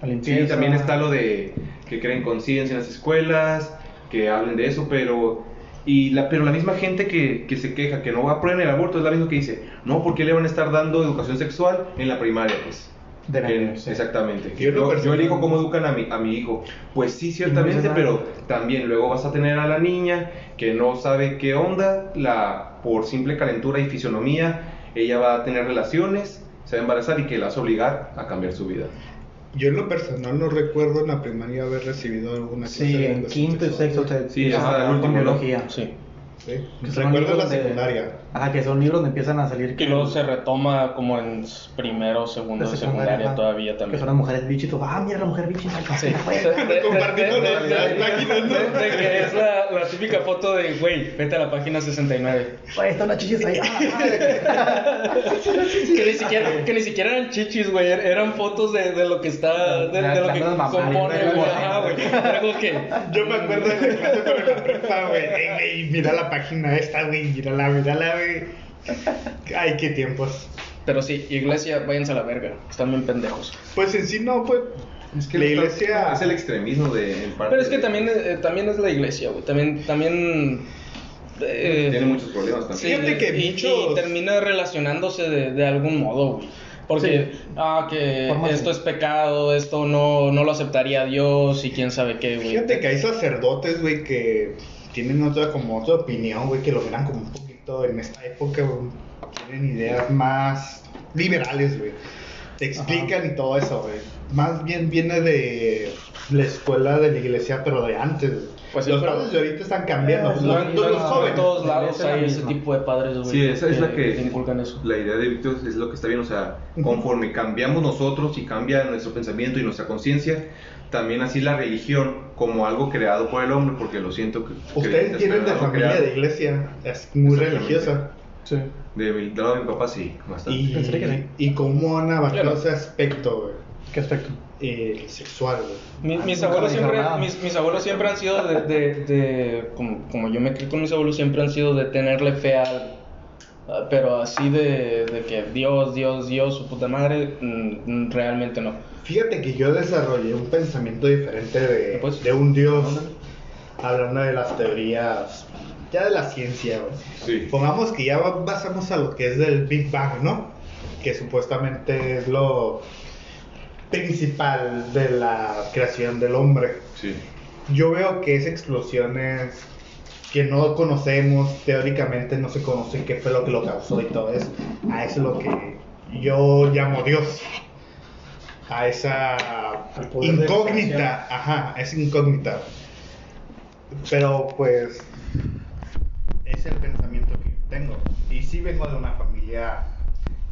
La Sí, también está lo de que creen conciencia en las escuelas, que hablen de eso, pero y la, pero la misma gente que, que se queja que no aprueben el aborto es la misma que dice, no, ¿por qué le van a estar dando educación sexual en la primaria? Pues Deben, Que- sí. Exactamente. Yo en Yo, yo elijo cómo educan a mi, a mi hijo. Pues sí, ciertamente, dicen pero también luego vas a tener a la niña que no sabe qué onda, la, por simple calentura y fisionomía, ella va a tener relaciones, se va a embarazar y que la vas a obligar a cambiar su vida. Yo en lo personal no recuerdo en la primaria haber recibido alguna clase Sí, de en educación quinto y sexual. sexto te Sí, biología. Sí. Sí. Que son Recuerdo la de- secundaria. Ajá, que son libros donde empiezan a salir. Y luego se retoma como en primero, segundo de secundaria ajá, todavía Que también. son las mujeres tú, Ah, mira la mujer bicho. ay, Sí. Compartimos las- páginas, ¿no? de- que es la, la típica foto de, güey, vete a la página 69. Güey, están las chichis ahí. Ah, Que ni siquiera, que ni siquiera eran chichis, güey, er- eran fotos de, de lo que está, de, de lo que compone, güey. Ajá, güey. Que, Yo me acuerdo de la clase en la prepa, güey. Ey, güey, mira la página esta, güey. Mírala, mírala, güey. Ay, qué tiempos. pero sí, iglesia, váyanse a la verga, están bien pendejos. Pues en sí no, pues. Es que la iglesia. es el extremismo de en parte Pero es que de- también, eh, también es la iglesia, güey, también, también... eh, tiene muchos problemas también. Sí, Fíjate que y, muchos- y termina relacionándose de, de algún modo, güey. Porque, Sí. ah, que esto es pecado, esto no, no lo aceptaría Dios y quién sabe qué, güey. Fíjate que hay sacerdotes, güey, que tienen otra, como otra opinión, güey, que lo miran como un poquito en esta época, güey. Tienen ideas más liberales, güey. Te explican y todo eso, güey. Más bien viene de la escuela de la iglesia, pero de antes. Pues los padres de ahorita están cambiando. Eh, los, los todos- jóvenes. en todos lados hay ese tipo de padres, güey. Sí, esa es la que inculcan eso. La idea de Víctor es lo que está bien, o sea, conforme cambiamos nosotros y cambia nuestro pensamiento y nuestra conciencia, también así la religión como algo creado por el hombre, porque lo siento que Ustedes tienen de familia creado. de iglesia, es muy religiosa. Sí. De lado de mi papá sí, bastante. Y, Pensé que sí. y cómo han abarcado Claro. ese aspecto, güey, ¿Qué aspecto? eh, sexual, güey. Mi- mis, Ah, nunca abuelos siempre, mis, mis abuelos siempre han sido de, de, de- como, como yo me crié con mis abuelos, siempre han sido de tenerle fe a algo. Ah, Pero así de, de que Dios, Dios, Dios, su puta madre, mm, mm, realmente no. Fíjate que yo desarrollé un pensamiento diferente de, Pues. de un dios, hablando de las teorías, ya de la ciencia. Sí. Pongamos que ya basamos a lo que es del Big Bang, ¿no? Que supuestamente es lo principal de la creación del hombre. Sí. Yo veo que es explosiones que no conocemos, teóricamente no se conoce qué fue lo que lo causó y todo eso. A eso es lo que yo llamo Dios. A esa incógnita, ajá, es incógnita. Pero pues es el pensamiento que tengo. Y sí vengo de una familia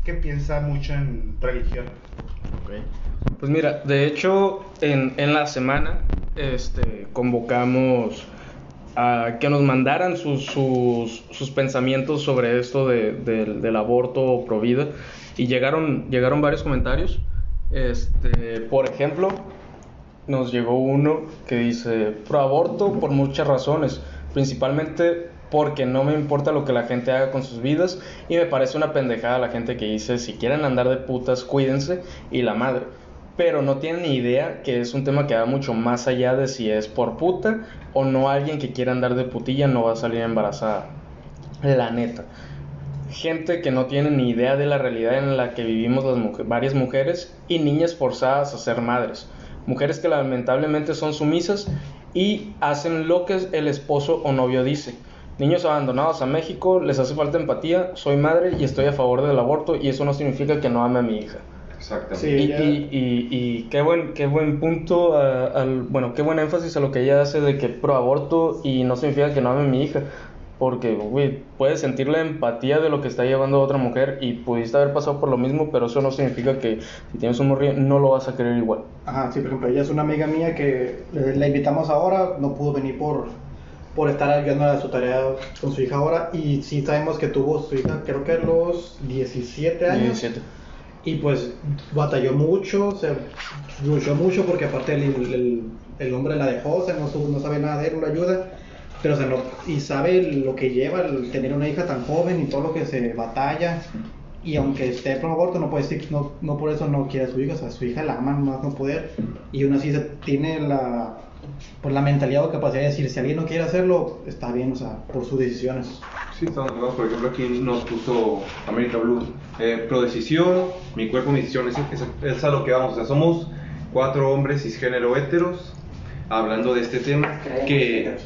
que piensa mucho en religión. Pues mira, de hecho, en, en la semana este, convocamos que nos mandaran sus, sus, sus pensamientos sobre esto de- del aborto pro vida y llegaron, llegaron varios comentarios. Este, por ejemplo, nos llegó uno que dice pro aborto por muchas razones, principalmente porque no me importa lo que la gente haga con sus vidas y me parece una pendejada la gente que dice si quieren andar de putas cuídense y la madre, pero no tienen ni idea que es un tema que va mucho más allá de si es por puta o no alguien que quiera andar de putilla no va a salir embarazada, la neta gente que no tiene ni idea de la realidad en la que vivimos las varias mujeres y niñas forzadas a ser madres. Mujeres que lamentablemente son sumisas y hacen lo que el esposo o novio dice. Niños abandonados a México, les hace falta empatía, soy madre y estoy a favor del aborto y eso no significa que no ame a mi hija. Exactamente. Y, ya- y- y- y qué buen qué buen punto a- al bueno qué buen énfasis a lo que ella hace de que pro aborto y no significa que no ame a mi hija porque güey, puedes sentir la empatía de lo que está llevando a otra mujer y pudiste haber pasado por lo mismo pero eso no significa que si tienes un morrillo no lo vas a querer igual Ajá, sí, por ejemplo, ella es una amiga mía que la invitamos ahora, no pudo venir por, por estar ayudando a su tarea con su hija ahora y sí sabemos que tuvo su hija, creo que a los 17 años. 17. Y pues batalló mucho, o sea, luchó mucho porque aparte el, el, el hombre la dejó, o sea, no, no sabe nada de él, no la ayuda. Pero, o sea, no- y sabe lo que lleva el tener una hija tan joven y todo lo que se batalla. Y aunque esté pro aborto, no puede decir, no, no por eso no quiere a su hija, o sea, su hija la ama más no poder. Y aún así se tiene la, pues, la mentalidad o capacidad de decir, si alguien no quiere hacerlo, está bien, o sea, por sus decisiones. Sí, estamos acuerdo. Por ejemplo, aquí nos puso América Blue. Eh, pro decisión, mi cuerpo, mi decisión. Es, es, es a lo que vamos. O sea, somos cuatro hombres cisgénero héteros hablando de este tema. Que,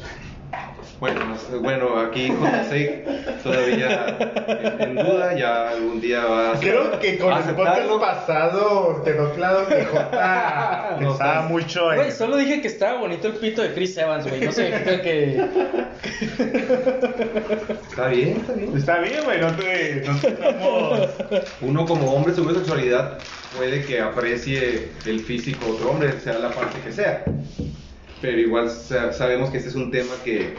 bueno, no sé, bueno aquí JC todavía en, en duda. Ya algún día va a Creo que con el podcast aceptarlo. pasado quedó claro que J No, pensaba pues, mucho en... Güey, solo dije que estaba bonito el pito de Chris Evans, güey. No significa que. Está bien, está bien. Está bien, güey, no te... No te estamos... Uno como hombre su sexualidad puede que aprecie el físico de otro hombre, sea la parte que sea. Pero igual sa- sabemos que este es un tema que,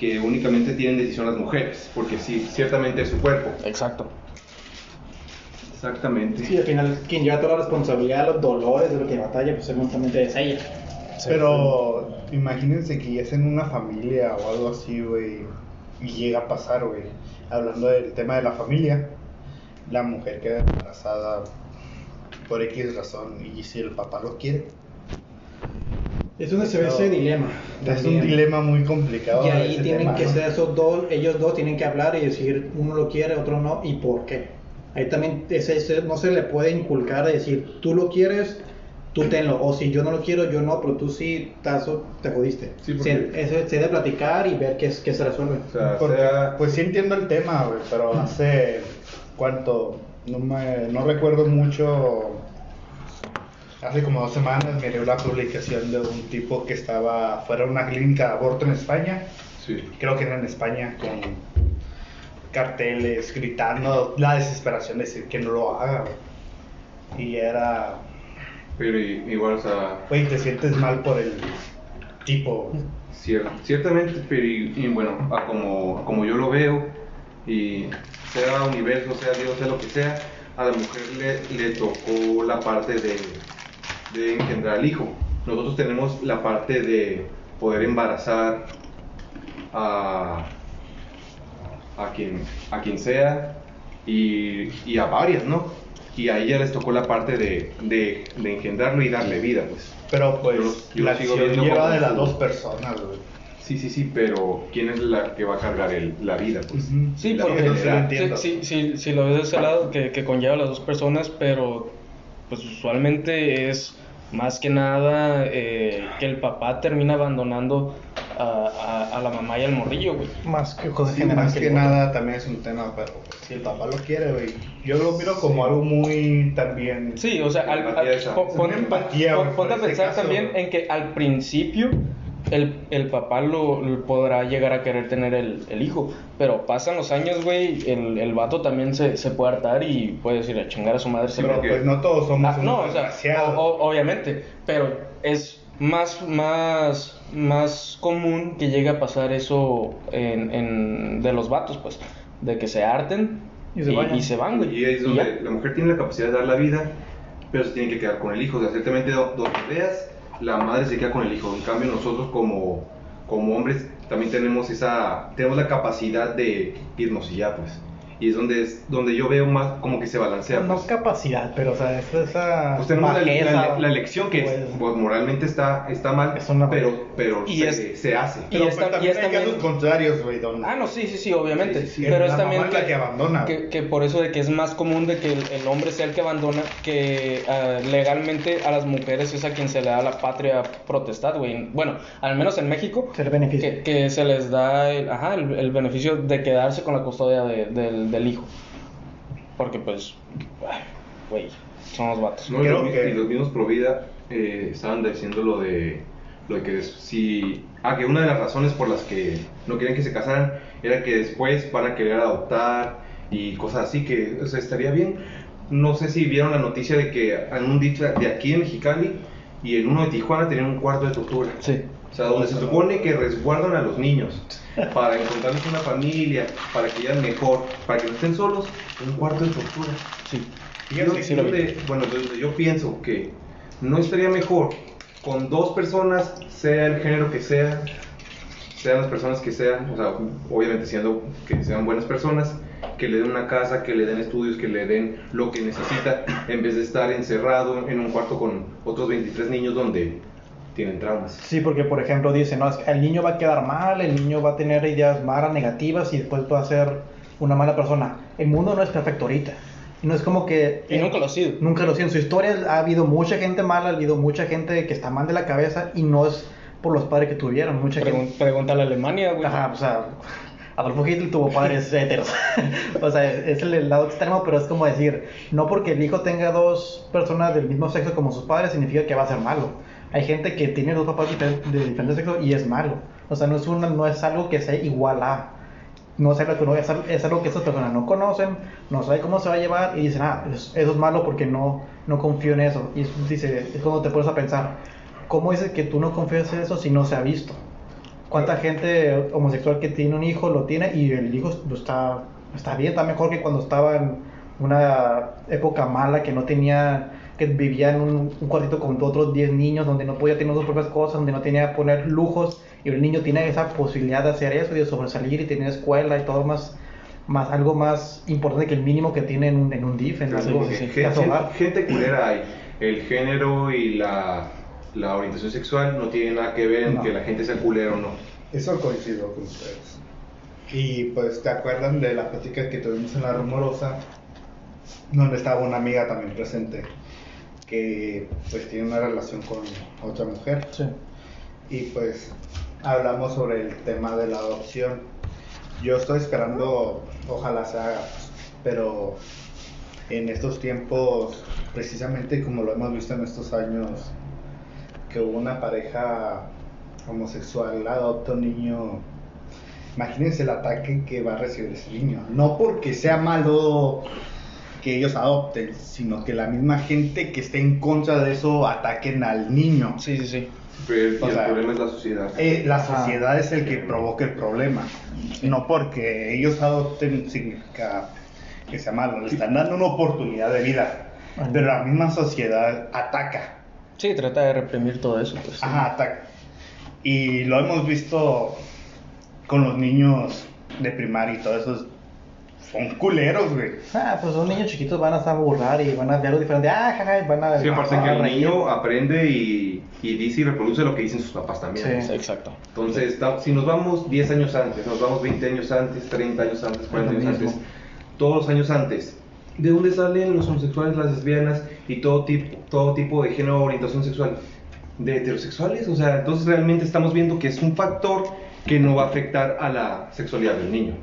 que únicamente tienen decisión las mujeres, porque sí, ciertamente es su cuerpo. Exacto. Exactamente. Sí, al final, quien lleva toda la responsabilidad, los dolores de lo que batalla, pues seguramente es ella. Pero imagínense que ya es en una familia o algo así, güey, y llega a pasar, güey. Hablando del tema de la familia, la mujer queda embarazada por X razón y si el papá lo quiere. Es donde se ve ese dilema. Es un dilema muy complicado. Y ahí tienen tema, que ¿no? ser esos dos, ellos dos tienen que hablar y decir uno lo quiere, otro no, y por qué. Ahí también ese, ese- no se le puede inculcar de decir tú lo quieres, tú tenlo, o si yo no lo quiero, yo no, pero tú sí, tazo, te jodiste. Sí, porque- Se, eso se debe platicar y ver qué, es- qué se resuelve. O sea, Porque, sea- pues sí entiendo el tema, pero hace cuánto, no me, no recuerdo mucho Hace como dos semanas miré la publicación de un tipo que estaba fuera de una clínica de aborto en España. Sí. Creo que era en España, con carteles gritando la desesperación de decir que no lo haga. Y era, Pero igual, o sea, güey, te sientes mal por el tipo. cier- ciertamente, pero y, y bueno, a como, a como yo lo veo, y sea universo, sea Dios, sea lo que sea, a la mujer le, le tocó la parte de, de engendrar al hijo. Nosotros tenemos la parte de poder embarazar a, a, quien, a quien sea y, y a varias, ¿no? Y a ella les tocó la parte de, de, de engendrarlo y darle vida, pues. Pero pues Yo- yo la sigo acción lleva como de las dos personas, güey. Sí, sí, sí, pero ¿quién es la que va a cargar el- la vida? Pues? Sí, La porque sí, sí, sí, sí lo ves de ese lado, que, que conlleva a las dos personas, pero pues usualmente es más que nada eh, que el papá termina abandonando a, a- a la mamá y al morrillo, güey. Más que cosas Sí, más que nada también es un tema, pero si el papá lo quiere, güey. Yo lo miro como algo muy también. Sí, o sea, al- Empatía al- ponte a ese pensar caso, también en que al principio el, el papá lo, lo podrá llegar a querer tener el, el hijo, pero pasan los años, güey, el, el vato también se, se puede hartar y puede decir a chingar a su madre. se Pero pues no todos somos Ah, no, unos o sea, desgraciados. o- o- obviamente, pero es más, más, más común que llegue a pasar eso en, en- de los vatos, pues, de que se harten Y y se vayan. y se van, güey. Y es donde la mujer tiene la capacidad de dar la vida, pero se tiene que quedar con el hijo. O sea, ciertamente do- donde veas, la madre se queda con el hijo. En cambio, nosotros como, como hombres también tenemos esa, tenemos la capacidad de irnos y ya, pues. Y es donde, es donde yo veo más como que se balancea. No pues. capacidad, pero o sea, es esa Pues tenemos la, bajeza, la- la elección que pues, pues, moralmente está, está mal, Es una- pero, pero Y se, es- se hace. y Pero esta- pues, también y es hay también- casos contrarios, güey, donde... Ah, no, sí, sí, sí, obviamente. Sí, sí, sí. Pero La es también mamá es la que abandona. Que, que por eso de que es más común de que el, el hombre sea el que abandona, que ah, legalmente a las mujeres es a quien se le da la patria protestad, güey. Bueno, al menos en México, Se le beneficia. que, que se les da el, ajá, el, el beneficio de quedarse con la custodia de- del, del hijo. Porque pues, güey, son los vatos. No, y, Creo los, que- y los mismos pro vida eh, estaban diciendo lo de lo de que des- si ah que una de las razones por las que no querían que se casaran era que después van a querer adoptar y cosas así que o sea, estaría bien no sé si vieron la noticia de que en un dicho de aquí en Mexicali y en uno de Tijuana tenían un cuarto de tortura Sí. o sea, donde se supone que resguardan a los niños para encontrarles una familia, para que vivan mejor, para que no estén solos, un cuarto de tortura. Sí. Fíjate Sí, sí lo donde- bueno, donde yo pienso que no estaría mejor con dos personas, sea el género que sea, sean las personas que sean, o sea, obviamente siendo que sean buenas personas, que le den una casa, que le den estudios, que le den lo que necesita, en vez de estar encerrado en un cuarto con otros 23 niños donde tienen traumas. Sí, porque por ejemplo dicen, no, es que el niño va a quedar mal, el niño va a tener ideas malas, negativas y después va a ser una mala persona. El mundo no es perfecto ahorita. Y no es como que... Y nunca lo ha sido. Nunca lo ha sido. En su historia ha habido mucha gente mala, ha habido mucha gente que está mal de la cabeza y no es por los padres que tuvieron. Mucha Pregun- gente... pregúntale a Alemania, güey. Ajá, o sea, Adolfo Hitler tuvo padres heteros. o sea, es es el lado extremo, pero es como decir, no porque el hijo tenga dos personas del mismo sexo como sus padres significa que va a ser malo. Hay gente que tiene dos papás de diferente sexo y es malo. O sea, no es, una, no es algo que sea igual a. No es algo, que no, es algo- es algo que esas personas no conocen, no saben cómo se va a llevar y dicen, ah, es- eso es malo porque no, no confío en eso. Y es, dice, es cuando te pones a pensar, ¿cómo dices que tú no confías en eso si no se ha visto? ¿Cuánta gente homosexual que tiene un hijo lo tiene y el hijo está, está bien, está mejor que cuando estaba en una época mala que no tenía, que vivía en un, un cuartito con otros 10 niños donde no podía tener sus propias cosas, donde no tenía que poner lujos y el niño tiene esa posibilidad de hacer eso y de sobresalir y tener escuela y todo más, más algo más importante que el mínimo que tiene en un, en un DIF, en Sí, algo porque que gente, gente culera hay. El género y la, la orientación sexual no tiene nada que ver en No. que la gente sea culera o no. Eso coincido con ustedes. Y pues, ¿te acuerdan de la plática que tuvimos en la rumorosa? Donde estaba una amiga también presente que pues tiene una relación con otra mujer. Sí. Y pues hablamos sobre el tema de la adopción. Yo estoy esperando, ojalá se haga, pues, pero en estos tiempos precisamente como lo hemos visto en estos años, que hubo una pareja homosexual adopta un niño, imagínense el ataque que va a recibir ese niño. No porque sea malo que ellos adopten, sino que la misma gente que esté en contra de eso ataquen al niño. Sí, sí, sí. Pero, el problema es la sociedad. Eh, la sociedad es el que provoca el problema. No porque ellos adopten significa que sea malo. Le están dando una oportunidad de vida. Pero la misma sociedad ataca. Sí, trata de reprimir todo eso. Pues, sí. Ajá, ataca. Y lo hemos visto con los niños de primaria y todo eso. Son culeros, güey. Ah, pues los niños chiquitos van a estar a burlar y van a ver algo diferente. Ah, jaja, van a. Sí, aparte que el reír. niño aprende y, y dice y reproduce lo que dicen sus papás también. Sí. Exacto. Entonces, si nos vamos 10 años antes, nos vamos 20 años antes, 30 años antes, 40 lo años antes, todos los años antes, ¿de dónde salen los homosexuales, las lesbianas y todo tipo, todo tipo de género o orientación sexual? De heterosexuales, o sea, entonces realmente estamos viendo que es un factor que no va a afectar a la sexualidad del niño.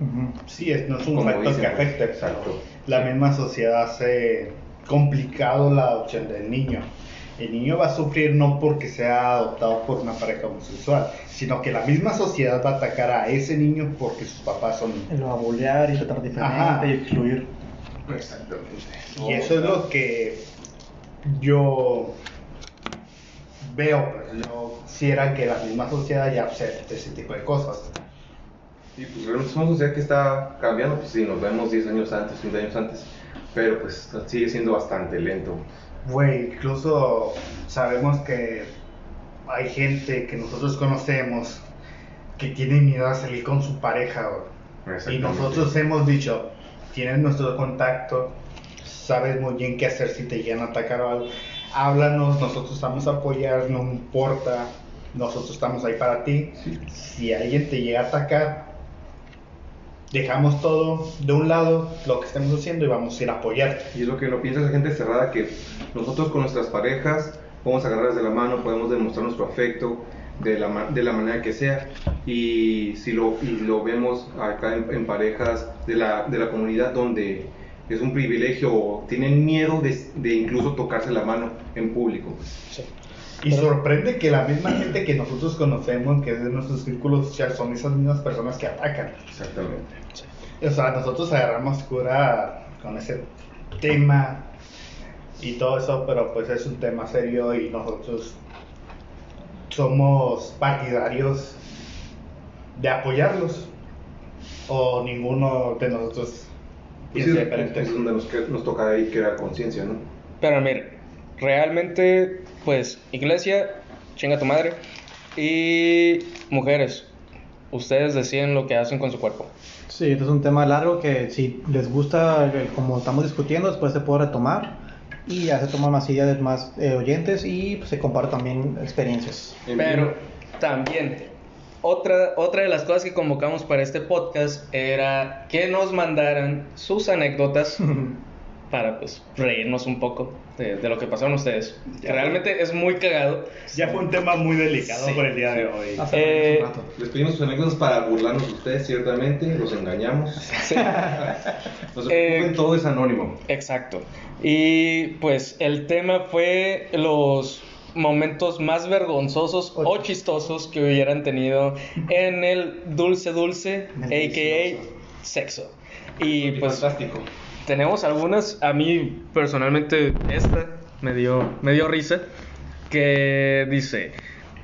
Sí, es, no es un Como factor dicen, que pues, afecte. exacto. La misma sociedad hace complicado la adopción del niño. El niño va a sufrir no porque sea adoptado por una pareja homosexual, sino que la misma sociedad va a atacar a ese niño porque sus papás son... Y lo va a bullear y tratar diferente Ajá. y excluir. Exactamente. Y eso es lo que yo veo, pues yo quisiera que la misma sociedad ya acepte ese tipo de cosas. Y pues realmente somos una sociedad que está cambiando, pues sí, nos vemos 10 años antes, 20 años antes, pero pues sigue siendo bastante lento. Güey, incluso sabemos que hay gente que nosotros conocemos que tiene miedo a salir con su pareja. Y nosotros hemos dicho, tienes nuestro contacto, sabes muy bien qué hacer si te llegan a atacar o algo. Háblanos, nosotros estamos a apoyar, no importa, nosotros estamos ahí para ti. Si alguien te llega a atacar, dejamos todo de un lado, lo que estemos haciendo y vamos a ir a apoyarte. Y es lo que no piensa esa gente cerrada, que nosotros con nuestras parejas podemos agarrarles de la mano, podemos demostrar nuestro afecto de la, de la manera que sea. Y si lo, y lo vemos acá en, en parejas de la, de la comunidad donde es un privilegio o tienen miedo de, de incluso tocarse la mano en público. Sí. Y sorprende que la misma gente que nosotros conocemos, que es de nuestros círculos social, son esas mismas personas que atacan. Exactamente. O sea, nosotros agarramos cura con ese tema y todo eso, pero pues es un tema serio y nosotros somos partidarios de apoyarlos. O ninguno de nosotros Pues sí, es donde nos, que- nos toca ahí crear conciencia, ¿no? Pero mire, realmente, pues, iglesia, chinga tu madre. Y mujeres, ustedes deciden lo que hacen con su cuerpo. Sí, este es un tema largo que si les gusta, eh, como estamos discutiendo, después se puede retomar y ya se toman más ideas de más eh, oyentes y pues, se comparten también experiencias. En Pero también, otra, otra de las cosas que convocamos para este podcast era que nos mandaran sus anécdotas para pues reírnos un poco de, de lo que pasaron ustedes. Ya. Realmente es muy cagado. Ya fue un tema muy delicado Sí, por el día sí. de hoy. Hace Eh, un rato. Les pedimos sus anécdotas para burlarnos de ustedes, ciertamente, los engañamos. Sí. No se preocupen, Eh, todo es anónimo. Exacto. Y pues el tema fue los momentos más vergonzosos o O chistosos que hubieran tenido en el dulce dulce, a.k.a. sexo. Y pues fantástico. tenemos algunas, a mí personalmente esta me dio, me dio risa, que dice,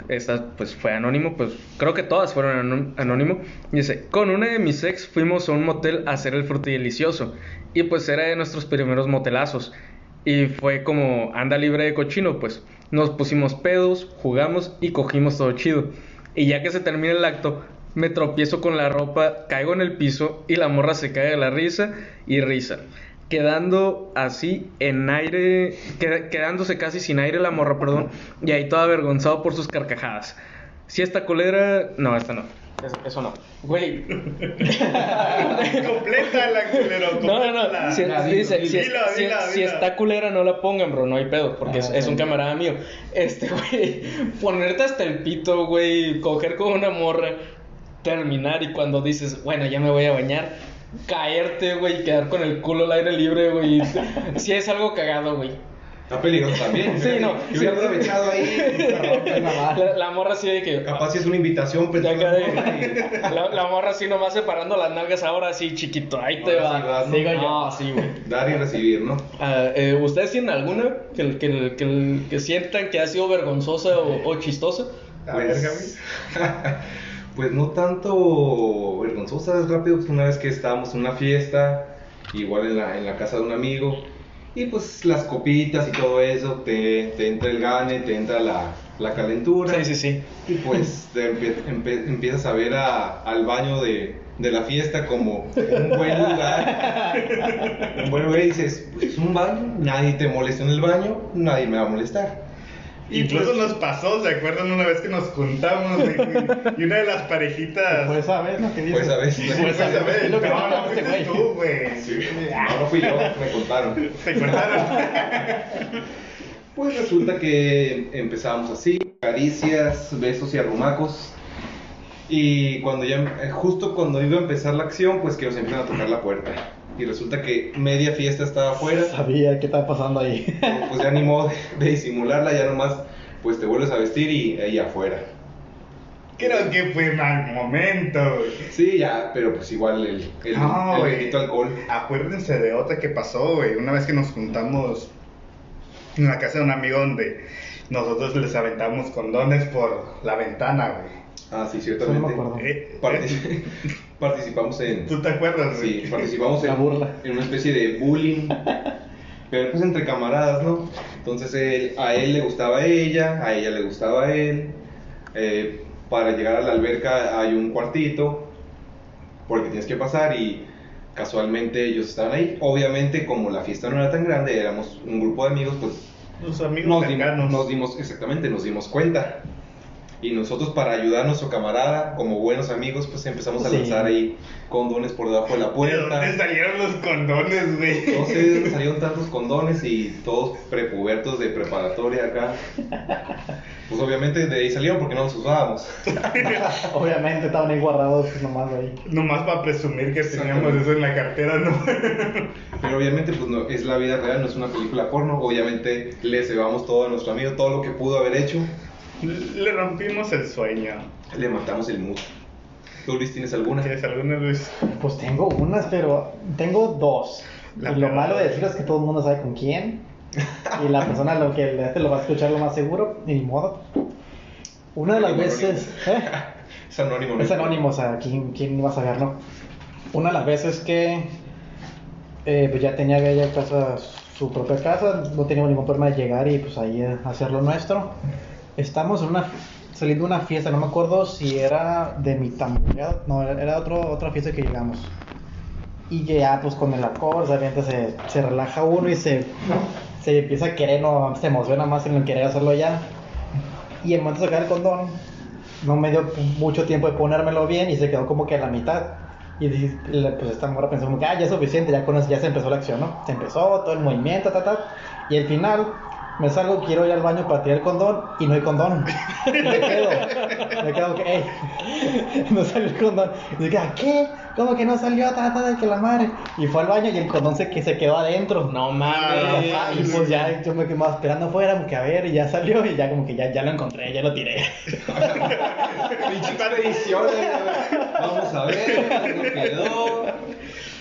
esta pues fue anónimo, pues creo que todas fueron anó- anónimo, dice, con una de mis ex fuimos a un motel a hacer el frutidelicioso, y pues era de nuestros primeros motelazos, y fue como anda libre de cochino, pues nos pusimos pedos, jugamos y cogimos todo chido, y ya que se termina el acto, me tropiezo con la ropa, caigo en el piso y la morra se cae de la risa y risa. Quedando así en aire, qued- quedándose casi sin aire la morra, perdón, y ahí todo avergonzado por sus carcajadas. Si esta colera, no, esta no. Eso, eso no. Güey. completa la culero. No, no, no. Si, La dice, dilo, si, es- dila, si- dila, si dila. está culera, no la pongan, bro. No hay pedo, porque es, Ah, es un camarada mío. Este, güey. Ponerte hasta el pito, güey. Coger con una morra. Terminar y cuando dices, bueno, ya me voy a bañar. Caerte, güey. y Quedar con el culo al aire libre, güey. Sí es algo cagado, güey. Está peligroso también. Sí, no, Yo sí. hubiera aprovechado ahí. La, la morra así de que. Capaz si es una invitación, en- la, la morra así nomás separando las nalgas ahora así chiquito, ahí te Ahora va. sí vas, ¿no? Digo yo, sí, güey. dar y recibir, ¿no? Ah, eh, ¿Ustedes tienen alguna que, que, que, que sientan que ha sido vergonzosa o, o chistosa? A ver, Gaby. pues no tanto vergonzosa, es rápido, pues una vez que estábamos en una fiesta, igual en la, en la casa de un amigo, y pues las copitas y todo eso, te, te entra el gane, te entra la, la calentura, Sí, sí, sí. y pues te empie- empe- empiezas a ver a- al baño de, de la fiesta como un buen lugar, un buen lugar y dices, pues un baño, nadie te molesta en el baño, nadie me va a molestar. Incluso pues- nos pasó, ¿se acuerdan una vez que nos juntamos y una de las parejitas... Pues sabes lo que dices. Pues a ver, Pues a ver, lo no, no fuiste güey. tú, güey. No, no fui yo, me contaron. ¿Te contaron? Pues resulta que empezamos así, caricias, besos y arrumacos. Y cuando ya, eh, justo cuando iba a empezar la acción, pues que nos empiezan a tocar la puerta. Y resulta que media fiesta estaba afuera. Sabía qué estaba pasando ahí. Pues ya ni modo de disimularla, ya nomás pues te vuelves a vestir y ahí afuera. Creo que fue mal momento. Sí, ya, pero pues igual el, el, No, el alcohol. Acuérdense de otra que pasó, güey. Una vez que nos juntamos en la casa de un amigo donde nosotros les aventamos condones por la ventana, güey. Ah, sí, no ciertamente. me acuerdo. Eh, Partic- participamos en, ¿Tú te acuerdas? Sí, participamos La en, burla. en una especie de bullying, pero pues entre camaradas, ¿no? Entonces él- a él le gustaba a ella, a ella le gustaba a él. eh, para llegar a la alberca hay un cuartito porque tienes que pasar y casualmente ellos estaban ahí. Obviamente como la fiesta no era tan grande, éramos un grupo de amigos, pues Los amigos nos dimos, nos dimos, exactamente, nos dimos cuenta. Y nosotros para ayudar a nuestro camarada, como buenos amigos, pues empezamos a Sí. lanzar ahí condones por debajo de la ¿De puerta. dónde salieron los condones, güey? No sé de dónde salieron tantos condones y todos prepubertos de preparatoria acá. Pues obviamente de ahí salieron porque no los usábamos. Obviamente estaban ahí guardados pues, nomás ahí. Nomás para presumir que teníamos eso en la cartera, ¿no? Pero obviamente pues no, es la vida real, no es una película porno. Obviamente le cebamos todo a nuestro amigo, todo lo que pudo haber hecho. Le rompimos el sueño. Le matamos el mood. ¿Tú Luis tienes alguna? ¿Tienes alguna, Luis? Pues tengo unas, pero tengo dos. La y lo malo de decirlo es que todo el mundo sabe con quién. Y la persona lo que este lo va a escuchar lo más seguro, ni modo. Una de las Anónimo, veces. ¿eh? Es anónimo. ¿no? Es anónimo, o sea, ¿quién, quién iba a saberlo? Una de las veces que eh, pues ya tenía ella casa, su propia casa, no teníamos ningún problema de llegar y pues ahí eh, hacer lo nuestro. Estamos en una, saliendo de una fiesta, no me acuerdo si era de mi tamboreado, no, era, otro, otra fiesta que llegamos. Y ya pues con el alcohol, se, se relaja uno y se, se empieza a querer, no, se emociona más en el querer hacerlo ya. Y el momento de sacar el condón, no me dio mucho tiempo de ponérmelo bien y se quedó como que a la mitad. Y pues esta morra pensó como que, ah, ya es suficiente, ya con eso ya se empezó la acción, ¿no? Se empezó todo el movimiento, ta, ta. Y al final me salgo, quiero ir al baño para tirar el condón y no hay condón. Y me quedo, me quedo que, hey, no salió el condón. Y dije, ¿a qué? ¿Cómo que no salió? Ta, ta, de que la madre. Y fue al baño y el condón se, que se quedó adentro. No mames. y pues ya yo me quedaba esperando afuera, como que a ver, y ya salió, y ya como que ya, ya lo encontré, ya lo tiré. Pinche tradición, eh, Vamos a ver, ¿cómo quedó?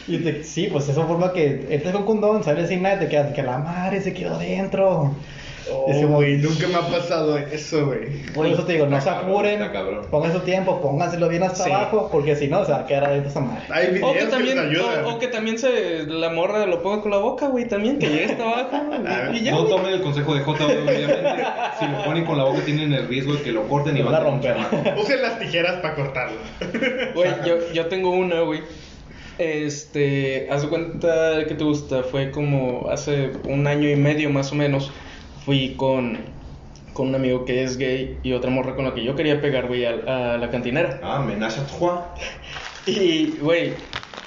Y te- sí, pues eso forma que entras con condón, sales sin nada, te quedas que la madre se quedó dentro. Oh, Es como- güey, nunca me ha pasado eso, güey. Por eso te digo, no se apuren, pongan su tiempo, pónganselo bien hasta Sí. abajo, porque si no se va a quedar adentro esa madre. Hay videos O que también, les ayudan. o, o que también se, la morra lo ponga con la boca, güey, también, que llegue hasta abajo. Y ya, No tomen el consejo de J, obviamente. Si lo ponen con la boca, tienen el riesgo de que lo corten y Y van a romper. Usen las tijeras para cortarlo. Güey, yo, yo tengo una, güey. Este, haz de cuenta que te gusta, fue como hace un año y medio más o menos. Fui con, con un amigo que es gay y otra morra con la que yo quería pegar, güey, a, a la cantinera. Ah, menage à trois. Y, güey,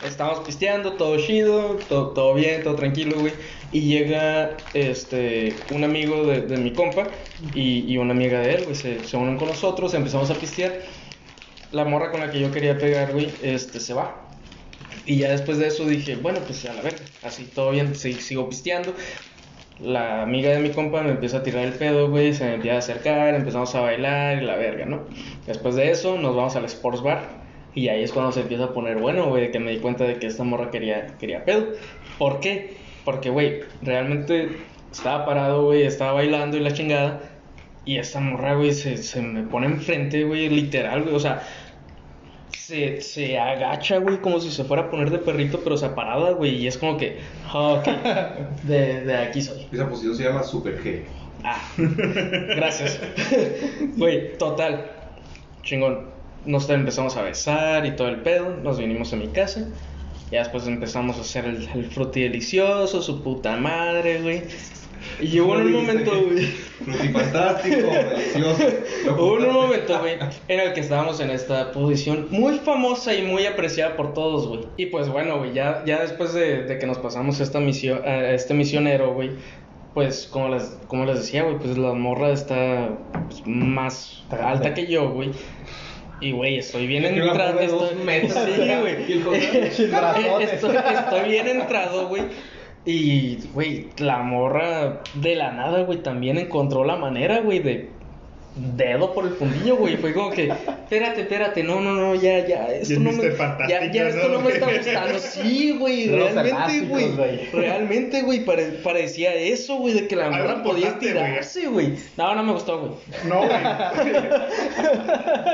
estábamos pisteando, todo chido, todo, todo bien, todo tranquilo, güey. Y llega este, un amigo de, de mi compa y, y una amiga de él, güey, se, se unen con nosotros, empezamos a pistear. La morra con la que yo quería pegar, güey, este, se va. Y ya después de eso dije, bueno, pues a la verga, así todo bien, sigo pisteando. la amiga de mi compa me empieza a tirar el pedo, güey, se me empieza a acercar, empezamos a bailar y la verga, ¿no? Después de eso nos vamos al sports bar y ahí es cuando se empieza a poner bueno, güey, que me di cuenta de que esta morra quería, quería pedo. ¿Por qué? Porque, güey, realmente estaba parado, güey, estaba bailando y la chingada y esta morra, güey, se, se me pone enfrente, güey, literal, güey, o sea... Se, se agacha, güey, como si se fuera a poner de perrito, pero se parada, güey, y es como que, ah, ok, de, de aquí soy. Esa posición se llama Super G. Ah, gracias. Güey, total. Chingón. Nos empezamos a besar y todo el pedo. Nos vinimos a mi casa. Ya después empezamos a hacer el, el fruti delicioso, su puta madre, güey. Y llegó en un momento, güey. Frutifantástico, delicioso. Hubo un momento, güey, en el que estábamos en esta posición muy famosa y muy apreciada por todos, güey. Y pues bueno, güey, ya, ya después de, de que nos pasamos esta misión, a este misionero, güey, pues como les, como les decía, güey, pues la morra está pues, más alta que yo, güey. Y, güey, estoy bien entrado. Estoy, metros, sí, estoy bien entrado, güey. Y, güey, la morra de la nada, güey, también encontró la manera, güey, de dedo por el fundillo, güey. Fue como que, espérate, espérate, no, no, no, ya, ya, esto no me, ya, ya esto ¿no, no me está gustando. Sí, güey, realmente, güey. Realmente, güey, pare- parecía eso, güey, de que la morra podía estirarse, güey. No, no me gustó, güey. No, güey.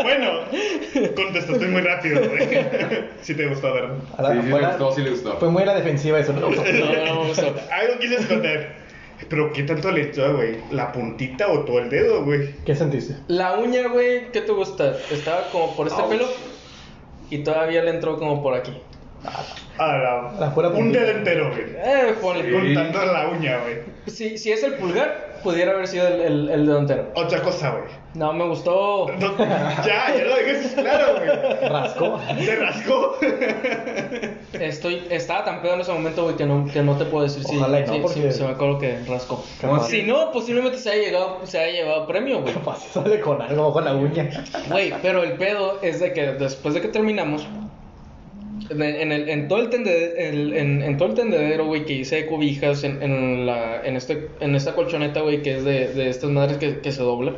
bueno, contestaste muy rápido, güey. Sí te gustó, ¿verdad? A la- Sí, sí gustó, sí le gustó. Fue muy a la defensiva eso, ¿no? No, no me gustó. Algo quise esconder. Pero ¿qué tanto le echó, güey? ¿La puntita o todo el dedo, güey? ¿Qué sentiste? La uña, güey, ¿qué te gusta? Estaba como por este Ouch. pelo y todavía le entró como por aquí. Ah, la, La pura un puntita. dedo entero, güey. Eh, ponle. Sí. Contando la uña, güey. Si, si es el pulgar, pudiera haber sido el, el, el dedo entero. Otra cosa, güey. No me gustó. No, ya, ya lo dejaste claro, güey. Rascó. ¿Te rascó? Estoy, estaba tan pedo en ese momento, güey, que no, que no te puedo decir si, Ojalá y no, si- porque- si se me acuerdo que rascó. Capaz, Si no, posiblemente se haya, llegado, se haya llevado premio, güey. capaz sale con algo con la uña. Güey, pero el pedo es de que después de que terminamos, en, en el, en todo el tendedero, en, en todo el tendedero, güey, que hice de cobijas en, en, la, en, este, en esta colchoneta, güey, que es de, de estas madres que, que se dobla.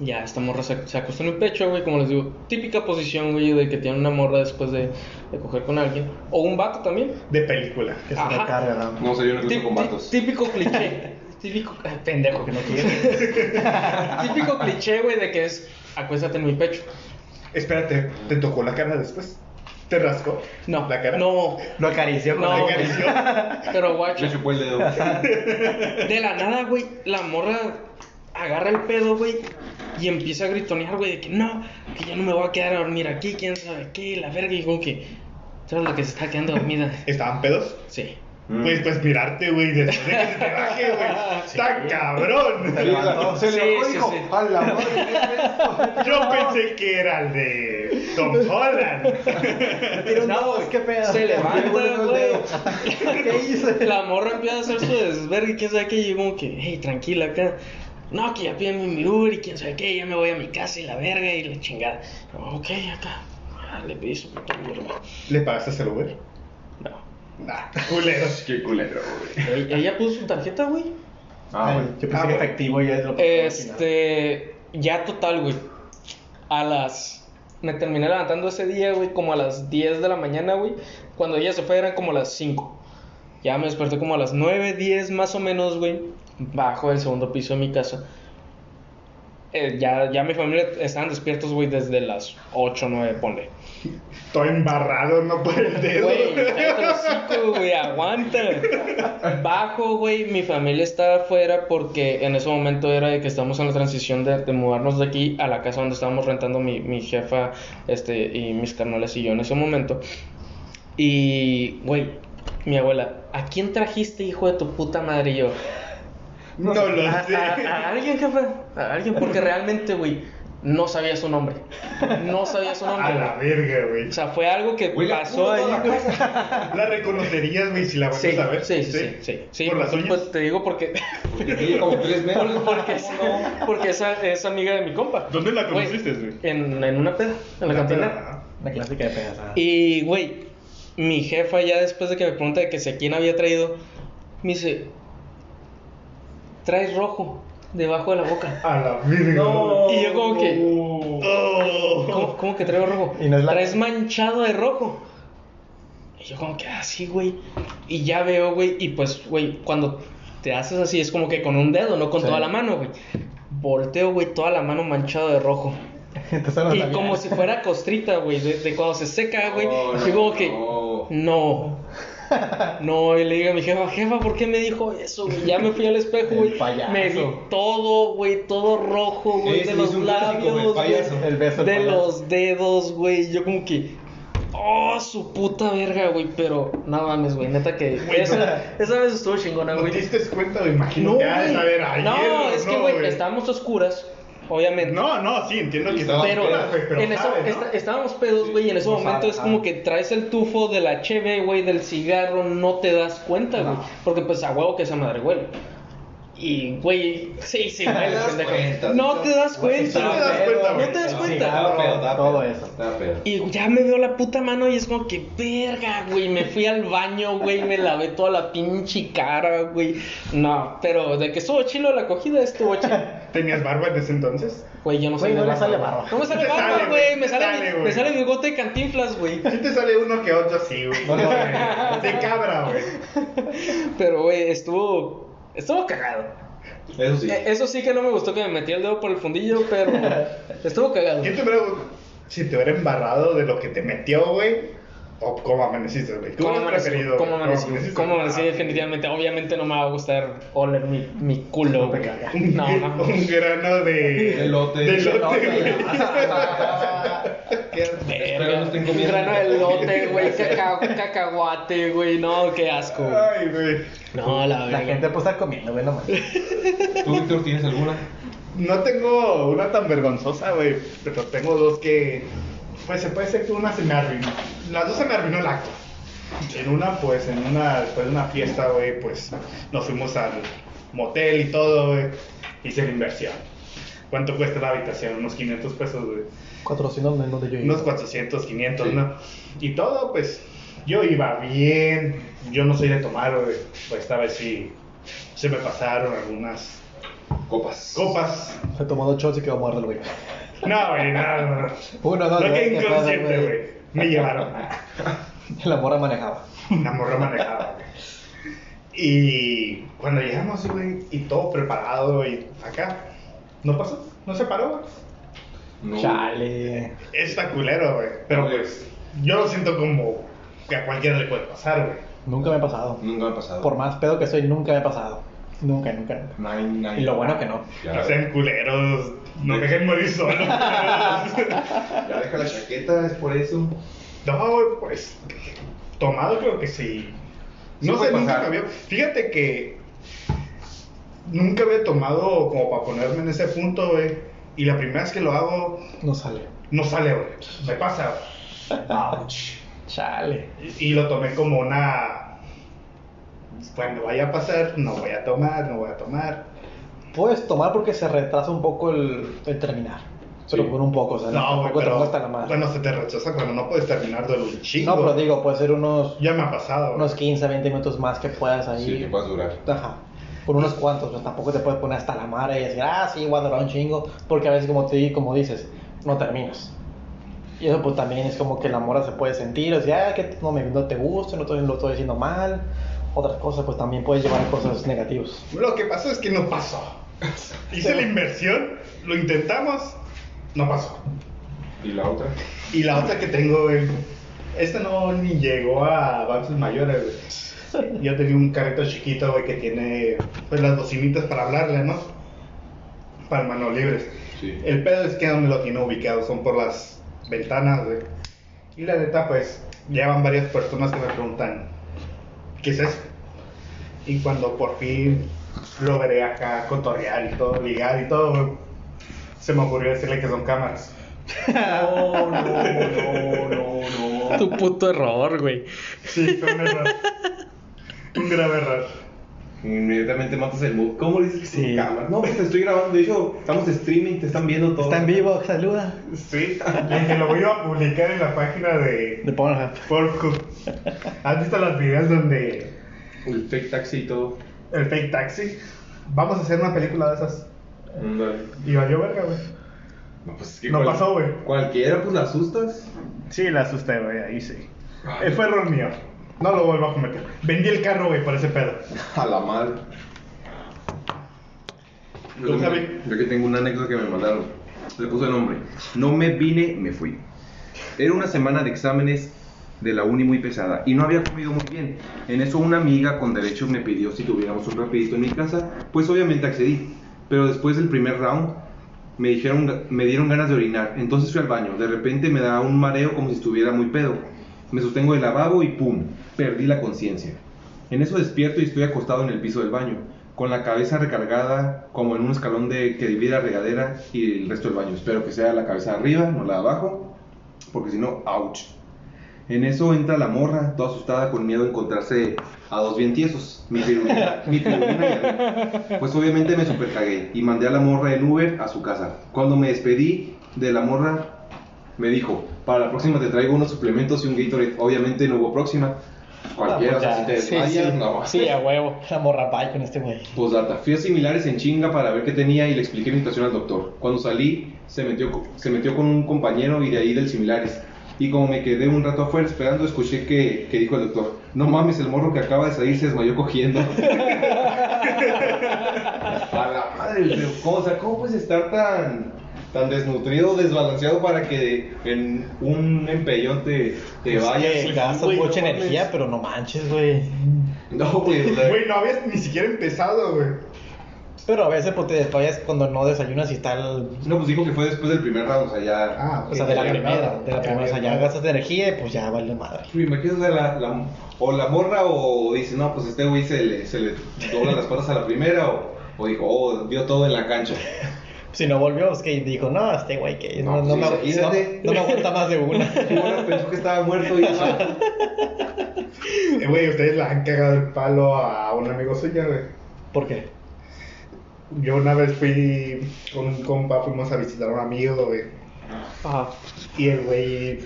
Ya, esta morra se, se acostó en mi pecho, güey, como les digo, típica posición, güey, de que tiene una morra después de, de coger con alguien. O un vato también. De película. Que se Ajá. recarga, ¿no? No sé, yo no Tí- con vatos. típico cliché. típico. ah, Pendejo que no quiere. típico cliché, güey, de que es acuéstate en mi pecho. Espérate, ¿te tocó la cara después? ¿Te rascó? No, ¿La cara? no, Lo acarició con No, ¿Te la güey. acarició? pero guacho. Le chupó el dedo. De la nada, güey, la morra agarra el pedo, güey, y empieza a gritonear, güey, de que no, que ya no me voy a quedar a dormir aquí, quién sabe qué, la verga, y como que, ¿sabes la que se está quedando dormida? ¿Estaban pedos? Sí. Mm. Pues, pues mirarte, güey, después de que se te baje, güey. Está cabrón. Se levantó, se Sí, levantó y sí, dijo, sí. "A la madre, ¿qué es esto?" Yo pensé que era el de Tom Holland. Un No, dos, ¿qué pedo? se levanta, Le güey. ¿Qué hice? La morra empieza a hacer su desvergue y quién sabe qué, y yo como que, hey, tranquila acá. No, que ya pídeme mi Uber y quién sabe qué, ya me voy a mi casa y la verga y la chingada. Ok, acá. Ya le pedí su puto Uber, güey. ¿Le pagaste el Uber? Nah, culero. Qué culero, güey. Ella, ella puso su tarjeta, güey. Ah, Ay, bueno. Yo pensé Ah, que efectivo ya es lo que Este, ya total, güey. A las. Me terminé levantando ese día, güey, como a las 10 de la mañana, güey. Cuando ella se fue eran como las 5. Ya me desperté como a las 9, 10 más o menos, güey. Bajo del segundo piso de mi casa. Eh, ya, ya mi familia estaban despiertos, güey, desde las 8, 9, ponle. Estoy embarrado, no por el dedo. Güey, güey, aguanta. Bajo, güey, mi familia estaba afuera porque en ese momento era de que estamos en la transición de, de mudarnos de aquí a la casa donde estábamos rentando mi, mi jefa este, y mis carnales y yo en ese momento. Y, güey, mi abuela, ¿a quién trajiste, hijo de tu puta madre? Y yo, No lo a, sé. a- a alguien, jefe, a alguien, porque realmente, güey, no sabía su nombre. No sabía su nombre. A la verga, güey. O sea, fue algo que la pasó ahí, la güey. ¿La reconocerías, güey, si la Sí, a ver? sí, sí, sí, sí, sí, ¿Por las pues, uñas? pues, te digo porque Tiene como tres porque, es, porque esa es amiga de mi compa. ¿Dónde la conociste, güey? En, en una peda, en la cantina. Ah, La clásica de pedazada. Y, güey, mi jefa ya después de que me pregunta de que si a quién había traído, me dice, traes rojo debajo de la boca. A la virgen. Y yo como que, Oh. ¿cómo, cómo que traigo rojo? Y no es la- Traes manchado de rojo. Y yo como que así, güey. Y ya veo, güey, y pues, güey, cuando te haces así es como que con un dedo, no con Sí. toda la mano, güey. Volteo, güey, toda la mano manchado de rojo. No Y como si fuera costrita, güey, de, de cuando se seca, güey. Oh, y como que, no. No. No, y le digo a mi jefa, jefa, ¿por qué me dijo eso, güey? Ya me fui al espejo, güey. Me vi todo, güey, todo rojo, güey, de los güey, labios, güey. El beso De payaso. los dedos, güey. Yo como que. Oh, su puta verga, güey. Pero no mames, güey. Neta que. Güey, esa, no. esa vez estuvo chingona, ¿No güey. te diste cuenta? Me imagino No, que güey. saber ayer. No, es que, no, güey, estábamos oscuras, obviamente. No, no, sí, entiendo que estaba Pero, pedas, güey, pero en eso, sabe, ¿no? esta- estábamos pedos, güey, y en ese No momento sabe, es como que traes el tufo de la cheve, güey, del cigarro, no te das cuenta, güey. Porque pues a huevo que esa madre huele. Y, güey, sí, sí, das pendejo. cuenta, No no- te das cuenta, no te das güey. cuenta, No güey. te das Sí, cuenta. Todo eso. Y ya me veo la puta mano y es como que, verga, güey. Me fui al baño, güey. Me lavé toda la pinche cara, güey. No, pero de que estuvo chilo la acogida, estuvo chilo. ¿Tenías barba en ese entonces? Güey, yo no de no barba, sale barba. No me sale barba, güey. Me sale, me sale bigote de cantinflas, güey. Sí te sale uno que otro así, güey. No, no, De cabra, güey. Pero, güey, estuvo. Estuvo cagado. Eso sí. Eh, Eso sí que no me gustó que me metí el dedo por el fundillo, pero estuvo cagado. Yo te pregunto, si te hubiera embarrado de lo que te metió, güey, o cómo amaneciste, güey. ¿Qué ¿Cómo amanecí? preferido, ¿Cómo güey? amanecí? amaneciste? ¿Cómo amanecí? Ah, Definitivamente. Obviamente no me va a gustar oler mi, mi culo, güey. Un, No, no. un grano de... Elote. De elote, Elote. no Un comiendo. grano de elote, güey, caca- cacahuate, güey, no, qué asco. Ay, güey. No, la La verdad. gente pues está comiendo, güey, no mames. ¿Tú, Víctor, tienes alguna? No tengo una tan vergonzosa, güey, pero tengo dos que... Pues se puede ser que una se me arruinó. Las dos se me arruinó el acto. En una, pues, en una, después de una fiesta, güey, pues, nos fuimos al motel y todo, güey. Hice la inversión. ¿Cuánto cuesta la habitación? Unos 500 pesos, güey. 400 en donde yo iba. Unos 400, 500, Sí. ¿no? Y todo, pues, yo iba bien. Yo no soy de tomar, güey. Pues esta vez sí se me pasaron algunas Copas. copas. Se tomó dos shots y quedó muerto el güey. No, güey, no, no, no. Uno, dos, No tres, que inconsciente, güey. Me llevaron. La morra manejaba. Una morra manejada, güey. Y cuando llegamos, güey, y todo preparado, y acá, no pasó, no se paró, güey. No. Chale. Está culero, güey. Pero pues, yo lo siento como que a cualquiera le puede pasar, güey. Nunca me ha pasado. Nunca me ha pasado. Por más pedo que soy, nunca me ha pasado. Nunca, nunca, nunca. No hay- no hay- Y lo bueno que no. Ya, No sean culeros, no dejen morir solo. ya deja la chaqueta, es por eso. no, güey, pues, tomado creo que sí. Sí No puede sé, nunca me había. Fíjate que nunca había tomado como para ponerme en ese punto, güey. Y la primera vez que lo hago, No sale. no sale, güey. Me pasa, güey. Chale. Y, y lo tomé como una. Cuando vaya a pasar, no voy a tomar, no voy a tomar. Puedes tomar porque se retrasa un poco el, el terminar. Pero Sí. por un poco, o sea, No, güey, pero cuesta la madre. cuando se te rechaza, cuando no puedes terminar de un chingo. no, pero digo, puede ser unos, Ya me ha pasado. unos 15, 20 minutos más que puedas ahí. Sí, que puedas durar. Ajá. Por unos cuantos, pues tampoco te puedes poner hasta la madre y decir, ah, sí, voy a durar un chingo. Porque a veces, como te como dices, no terminas. Y eso, pues también es como que la mora se puede sentir, o sea, ah, que no, me, no te gusta, no te, lo estoy diciendo mal. Otras cosas, pues también puedes llevar a cosas negativas. Lo que pasó es que no pasó. Hice la inversión, lo intentamos, no pasó. ¿Y la otra? Y la otra que tengo, esta no ni llegó a avances mayores. Yo tenía un carrito chiquito, güey, que tiene pues las bocinitas para hablarle, ¿no? Para manos libres. Sí. El pedo es que donde lo tiene ubicado son por las ventanas, güey. Y la neta, pues, llevan varias personas que me preguntan, ¿qué es eso? Y cuando por fin logré acá cotorrear y todo, ligar y todo, güey, se me ocurrió decirle que son cámaras. No, no, no, no, no. Tu puto error, güey. Sí, fue un error. Un grave error. Inmediatamente matas el mood. ¿Cómo le dices que Sí. cámara? No, pues te estoy grabando. De hecho, estamos de streaming, te están viendo todo. Está en vivo, saluda. Sí, y que lo voy a publicar en la página de De Pornhub. Pornhub. ¿Has visto los videos donde El fake taxi y todo. el fake taxi? vamos a hacer una película de esas. Ándale. Y valió verga, güey. No, pues es que No cual- pasó, güey. Cualquiera, pues la asustas. Sí, la asusté, güey, ahí sí. Ay. Fue error mío. No lo vuelvo a cometer. Vendí el carro, güey, por ese pedo. A la madre. ¿Tú, Yo, Javi? yo que tengo una anécdota que me mandaron. Le puse el nombre. No me vine, me fui. Era una semana de exámenes de la uni muy pesada y no había comido muy bien. En eso una amiga con derechos me pidió si tuviéramos un rapidito en mi casa, pues obviamente accedí. Pero después del primer round me dijeron, me dieron ganas de orinar, entonces fui al baño. De repente me da un mareo como si estuviera muy pedo. Me sostengo del lavabo y pum, perdí la conciencia. En eso despierto y estoy acostado en el piso del baño, con la cabeza recargada como en un escalón de, que divide la regadera y el resto del baño. Espero que sea la cabeza de arriba, no la de abajo, porque si no, ouch. En eso entra la morra, toda asustada, con miedo a encontrarse a dos bien tiesos, mi pirulina, mi pirulina. Pues obviamente me super cagué y mandé a la morra en Uber a su casa. Cuando me despedí de la morra, me dijo, para la próxima te traigo unos suplementos y un Gatorade. Obviamente no hubo próxima. Cualquiera, Ah, si te Sí, desmayas, sí. no. Sí, a huevo. La morra pay con este güey. Pues data, fui a similares en chinga para ver qué tenía y le expliqué mi situación al doctor. Cuando salí, se metió, se metió con un compañero y de ahí del similares. Y como me quedé un rato afuera esperando, escuché que, que dijo el doctor, no mames, el morro que acaba de salir se desmayó cogiendo. a la madre, pero ¿cómo, o sea, ¿cómo puedes estar tan, tan desnutrido, desbalanceado para que en un empellón te, te vayas? Sí, gastas güey, mucha no energía, mames. pero no manches, güey. No, güey, Güey, no habías ni siquiera empezado, güey. Pero a veces pues, te desmayas cuando no desayunas y tal. No, pues dijo que fue después del primer round, o sea, ya... Ah, O sea, de la primera, de la primera, o sea, ya gastas energía y pues ya vale madre. Me imagino la, la- o la morra o dice, no, pues este güey se le, se le doblan las patas a la primera o, o dijo, oh, vio todo en la cancha. Si no volvió, es que dijo, no, este güey que no, No, no, pues, me, no- no me aguanta más de una. Bueno, pensó que estaba muerto y... Eh, Güey, ustedes la han cagado el palo a un amigo suyo, güey. ¿Por qué? Yo una vez fui con un compa, fuimos a visitar a un amigo, güey. Ajá. Y el güey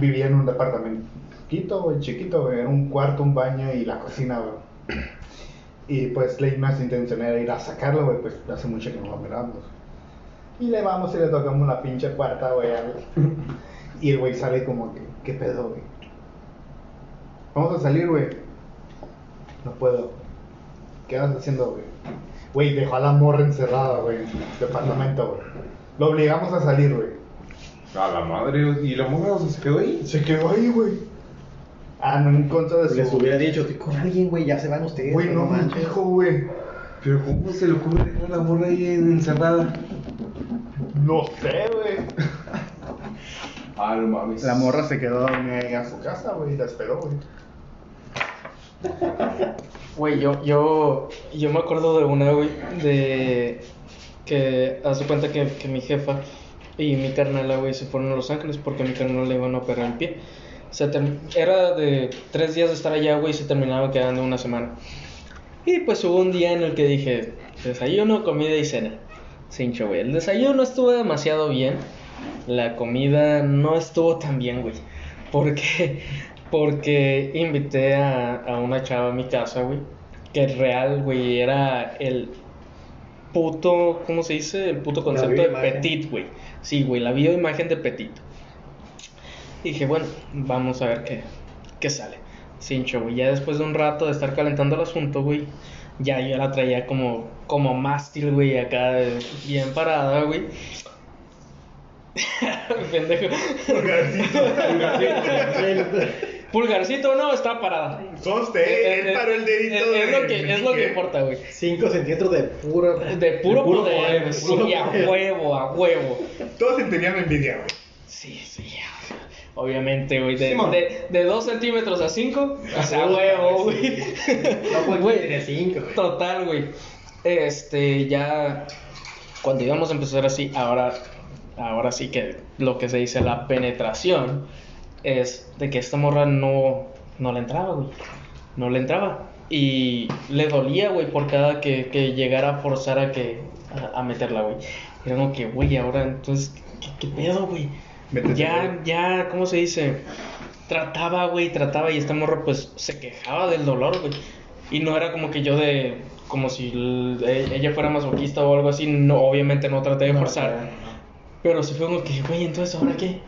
vivía en un departamento chiquito, güey, chiquito, güey. Era un cuarto, un baño y la cocina, güey. Y pues la intención era ir a sacarlo, güey, pues hace mucho que no lo miramos. Y le vamos y le tocamos la pinche puerta, güey. Y el güey sale como que, ¿qué pedo, güey? Vamos a salir, güey. No puedo. ¿Qué andas haciendo, güey? Güey, dejó a la morra encerrada, güey, en el departamento, güey. Lo obligamos a salir, güey. A la madre, y la morra o sea, se quedó ahí. Se quedó ahí, güey. Ah, no en contra de su. Les hubiera dicho, estoy con alguien, güey, ya se van ustedes. Güey, no me dijo, güey. Pero ¿cómo se le ocurre dejar a la morra ahí encerrada? No sé, güey. Ah, no mames. La morra se quedó en a su casa, güey, y la esperó, güey. Güey, yo, yo, yo me acuerdo de una, güey, de que hace cuenta que, que mi jefa y mi carnala, güey, se fueron a Los Ángeles porque a mi carnal le iban a operar el pie. Se term- era de tres días de estar allá, güey, y se terminaba quedando una semana. Y pues hubo un día en el que dije, desayuno, comida y cena. Cincho, güey. El desayuno estuvo demasiado bien. La comida no estuvo tan bien, güey. Porque, porque invité a, a una chava a mi casa, güey. Que real, güey, era el puto, ¿cómo se dice? El puto concepto de petit, güey. Sí, güey, la bioimagen de petit. Dije, bueno, vamos a ver qué, qué sale. Cincho, güey. Ya después de un rato de estar calentando el asunto, güey, ya yo la traía como, como mástil, güey, acá eh, bien parada, güey. Pendejo. Pulgarcito no, está parada. Conste, él paró el dedito. Es, es de lo que, es lo que importa, güey. 5 centímetros de puro. De puro, poder, de sí, puro a poder. huevo, a huevo. Todos se tenían envidia, güey. Sí, sí, obviamente, güey. De, de, de 2 centímetros a 5, o sea, huevo, güey. No, Güey, tiene 5, güey. Total, güey. Este, ya. Cuando íbamos a empezar así, ahora. Ahora sí que lo que se dice la penetración es de que esta morra no, no le entraba, güey. No le entraba. Y le dolía, güey, por cada que, que llegara a forzar a que a, a meterla, güey. Era como que, güey, ahora entonces, ¿qué, qué pedo, güey? Métete, Ya, ya, ¿cómo se dice? Trataba, güey, trataba y esta morra pues se quejaba del dolor, güey. Y no era como que yo de. Como si e- ella fuera masoquista o algo así. No, obviamente no traté de forzar. Pero sí fue como que, güey, entonces ahora qué?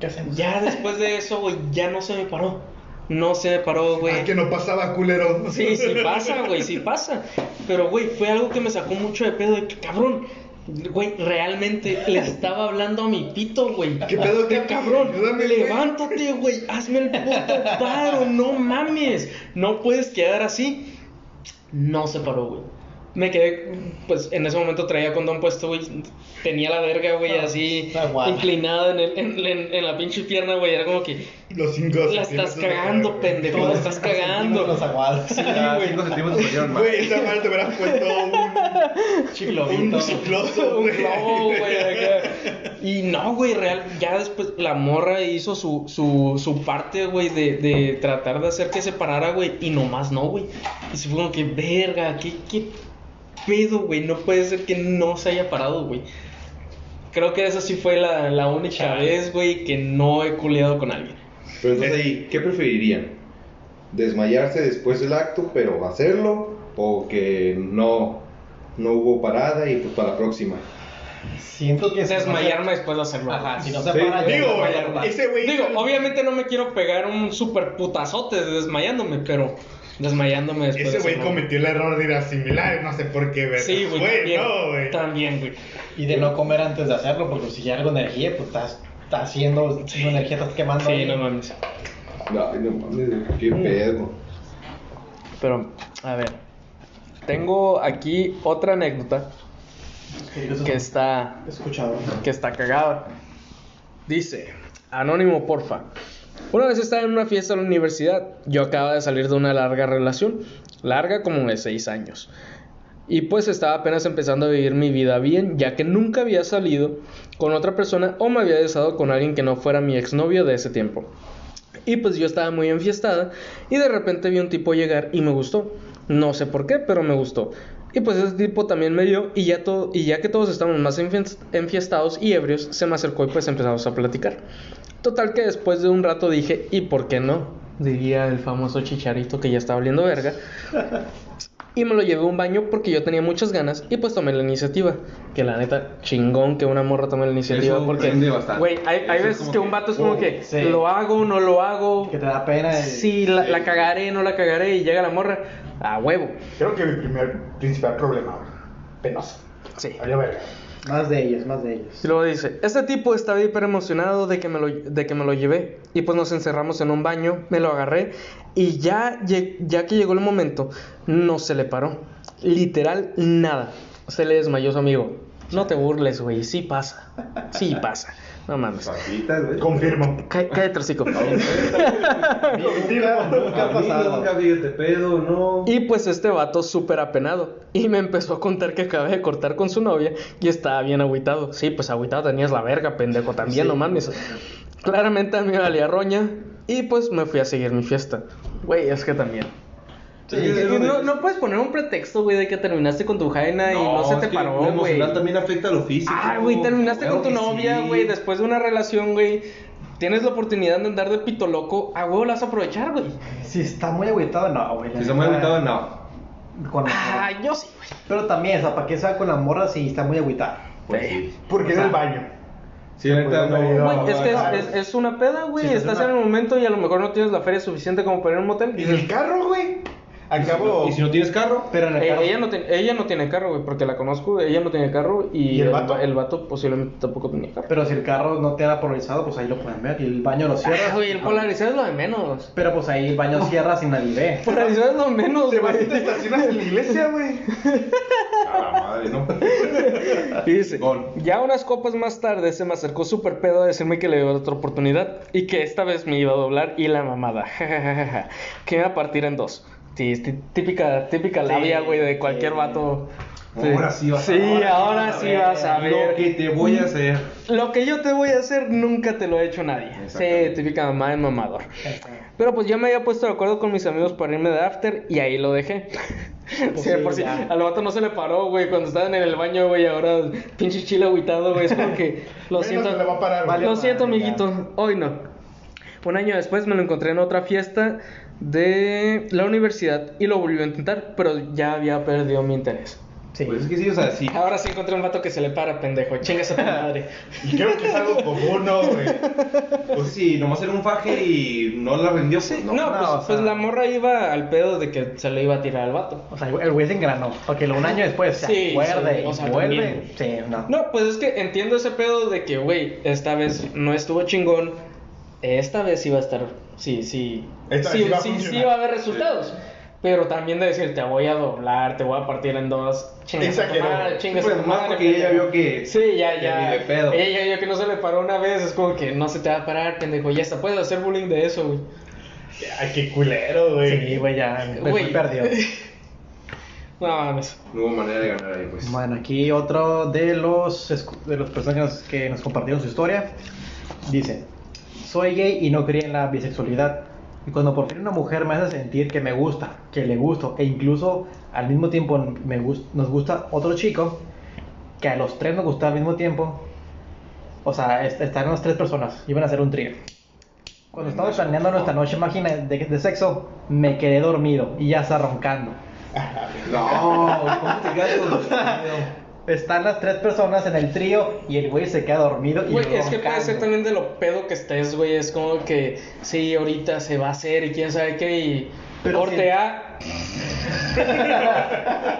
¿Qué hacemos? Ya después de eso, güey, ya no se me paró. No se me paró, güey. Ah, que no pasaba, culero. Sí, sí pasa, güey, sí pasa. Pero, güey, fue algo que me sacó mucho de pedo de que, cabrón, güey, realmente le estaba hablando a mi pito, güey. ¿Qué pedo, ¿Qué cabrón? Ayúdame, levántate, güey, hazme el puto paro, no mames. No puedes quedar así. No se paró, güey. Me quedé, pues en ese momento traía condón puesto, güey. Tenía la verga, güey, Ah, así inclinada en, el- en, en- en la pinche pierna, güey. Era como que, Los cinco la estás cagando, pendejo, la estás cagando. Los aguados. Sí, güey. cinco centímetros me dieron mal. Güey, esa madre te hubieras puesto un, Chiclobito. un chicloso, un güey. globo, güey. Y no, güey, real, ya después la morra hizo su, su, su parte, güey, de, de tratar de hacer que se parara, güey, y nomás no, güey. Y se fue como que, verga, qué, qué pedo, güey, no puede ser que no se haya parado, güey. Creo que esa sí fue la, la única vez, güey, que no he culeado con alguien. Pero entonces ahí, ¿qué preferirían? ¿Desmayarse después del acto, pero hacerlo? ¿O que no, no hubo parada y pues para la próxima? Siento que... Desmayarme después de hacerlo. Ajá, si no se Sí. para... ya Digo, ese güey. Digo, obviamente no me quiero pegar un super putazote desmayándome, pero desmayándome después Ese de güey hacerlo. cometió el error de ir a asimilar, no sé por qué, ver. Sí, güey, también, también, güey. Y de no comer antes de hacerlo, porque si ya algo de energía, pues estás, estás haciendo de energía, estás quemando. Sí, ahí. no mames. Ay, no mames, qué pedo. Pero, a ver, tengo aquí otra anécdota que está, escuchado. que está cagada. Dice, anónimo, porfa. Una vez estaba en una fiesta en la universidad. Yo acababa de salir de una larga relación, larga como de seis años. Y pues estaba apenas empezando a vivir mi vida bien, ya que nunca había salido con otra persona o me había besado con alguien que no fuera mi exnovio de ese tiempo. Y pues yo estaba muy enfiestada y de repente vi un tipo llegar y me gustó. No sé por qué, pero me gustó. Y pues ese tipo también me dio y ya, todo, y ya que todos estábamos más enfies- enfiestados y ebrios, se me acercó y pues empezamos a platicar. Total que después de un rato dije, ¿y por qué no? Diría el famoso chicharito que ya estaba oliendo verga. Y me lo llevé a un baño porque yo tenía muchas ganas y pues tomé la iniciativa. Que la neta, chingón que una morra tome la iniciativa. Eso porque, güey, hay, hay Eso es veces que que, un vato es como oh, que sí. lo hago, no lo hago. Que te da pena. y- Sí, la, la cagaré, no la cagaré y llega la morra a huevo. Creo que mi primer principal problema, penoso. Sí. Vaya verga. Más de ellos, más de ellos. Y luego dice, este tipo estaba hiper emocionado de que, me lo, de que me lo llevé y pues nos encerramos en un baño, me lo agarré y ya, ya que llegó el momento, no se le paró. Literal, nada. Se le desmayó su amigo. No te burles, güey, sí pasa. Sí pasa. No mames. Papitas, güey. Confirmo. Cá- Cállate, hocico. Nunca, nunca pasado. nunca vi este pedo, no. Y pues este vato súper apenado. Y me empezó a contar que acabé de cortar con su novia y estaba bien agüitado. Sí, pues agüitado tenías la verga, pendejo, también, no mames. Claramente a mí me valía roña. Y pues me fui a seguir mi fiesta. Güey, es que también. Sí, es no, no puedes poner un pretexto, güey, de que terminaste con tu jaina y no se es te paró, lo güey. emocional también afecta a lo físico. Ah, güey, terminaste Claro con tu novia, sí. güey, después de una relación, güey. Tienes la oportunidad de andar de pito loco. A huevo la vas a aprovechar, güey. Si está muy agüitado, no, güey. Si está muy agüitado, no. Con Ah, morra. yo sí, güey. Pero también, o sea, ¿para qué se va con la morra si está muy agüitado? Pues. Porque en el baño. Sí, la neta, no. Güey, es que es, es- es una peda, güey. Sí, es Estás una- en el momento y a lo mejor no tienes la feria suficiente como para ir a un motel. ¿Y el carro, güey? Acabo. Y si no tienes carro, Pero en el Eh, carro. ella, no tiene, ella no tiene carro, güey, porque la conozco. Ella no tiene carro y, ¿Y el vato? el vato posiblemente tampoco tenía carro. Pero si el carro no te da polarizado, pues ahí lo pueden ver. Y el baño lo cierras. Ah, güey, el polarizado es lo de menos. Pero pues ahí el baño cierra sin nadie ve. Polarizado es lo menos, Te vas y te estacionas en la iglesia, güey. a la madre, ¿no? Y dice, Gol. ya unas copas más tarde se me acercó súper pedo a decirme que le dio otra oportunidad y que esta vez me iba a doblar y la mamada, que me iba a partir en dos. Sí, es tí- típica, típica Sí, labia, güey, de cualquier sí. vato. Ahora sí vas a- Sí, ahora sí vas a Lo ver. que te voy a hacer. Lo que yo te voy a hacer nunca te lo ha hecho nadie. Sí, típica mamá de mamador. Pero pues ya me había puesto de acuerdo con mis amigos para irme de after y ahí lo dejé. Pues sí, sí, por sí. ya. Al vato no se le paró, güey, cuando estaban en el baño, güey, ahora pinche chile agüitado, güey. Es como que lo siento. se le va a parar. Vale, lo siento, amiguito. Hoy no. Un año después me lo encontré en otra fiesta de la universidad y lo volvió a intentar, pero ya había perdido mi interés. Sí. Pues es que sí, o sea, sí. Ahora sí encontré un vato que se le para, pendejo. Chingas a tu madre. Y creo que es algo común, ¿no, güey? Pues sí, nomás era un faje y no la vendió, pues No, no. no, pues, o sea- pues la morra iba al pedo de que se le iba a tirar al vato. O sea, el güey se engranó. Porque un año después se Sí, acuerde sí, o sea, vuelve. también. Sí, no. No, pues es que entiendo ese pedo de que, güey, esta vez no estuvo chingón. Esta vez iba a estar. Sí, sí. Esta sí, vez iba a sí, sí iba a haber resultados. Pero también de decir, te voy a doblar, te voy a partir en dos. Chingas a tu madre, chingas Sí, a pues, tu nomás madre, porque ella vio que- Sí, ya, que ya. pedo. Ella vio que no se le paró una vez. Es como que no se te va a parar, pendejo. Ya hasta puedes hacer bullying de eso, güey. Ay, qué culero, güey. Sí, güey, ya. Güey. perdió. No mames. No hubo manera de ganar ahí, pues. Bueno, aquí otro de los, de los personas que nos, que nos compartieron su historia. Dice, soy gay y no creía en la bisexualidad. Y cuando por fin una mujer me hace sentir que me gusta, que le gusto, e incluso al mismo tiempo me nos gusta otro chico, que a los tres nos gusta al mismo tiempo, o sea, est- las tres personas, iban a hacer un trío. Cuando estábamos planeando nuestra noche máquina de, de sexo, me quedé dormido y ya está roncando. No, ¿cómo te quedas dormido? Están las tres personas en el trío y el güey se queda dormido y Güey, es que puede ser también de lo pedo que estés, güey. Es como que, sí, ahorita se va a hacer y quién sabe qué. Y Pero Ortea.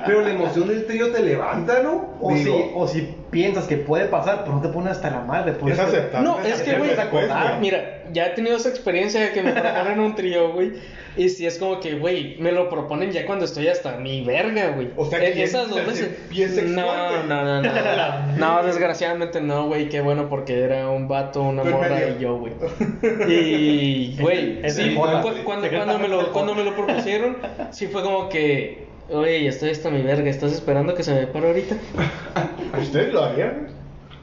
Pero la emoción del trío te levanta, ¿no? O, Digo, si, o si piensas que puede pasar, pero no te pones hasta la madre. Es puedes- aceptable. No, es que, güey, después, acordar, Mira, ya he tenido esa experiencia de que me proponen un trío, güey. Y si es como que, güey, me lo proponen ya cuando estoy hasta mi verga, güey. O sea, que esas dos veces. No, güey. no, no, no. No, desgraciadamente no, güey. Qué bueno porque era un vato, una morra y yo, güey. Y, güey, sí, cuando, cuando, me lo, cuando me lo propusieron, sí fue como que, oye, estoy hasta mi verga. ¿Estás esperando que se me pare ahorita? ¿Ustedes lo harían?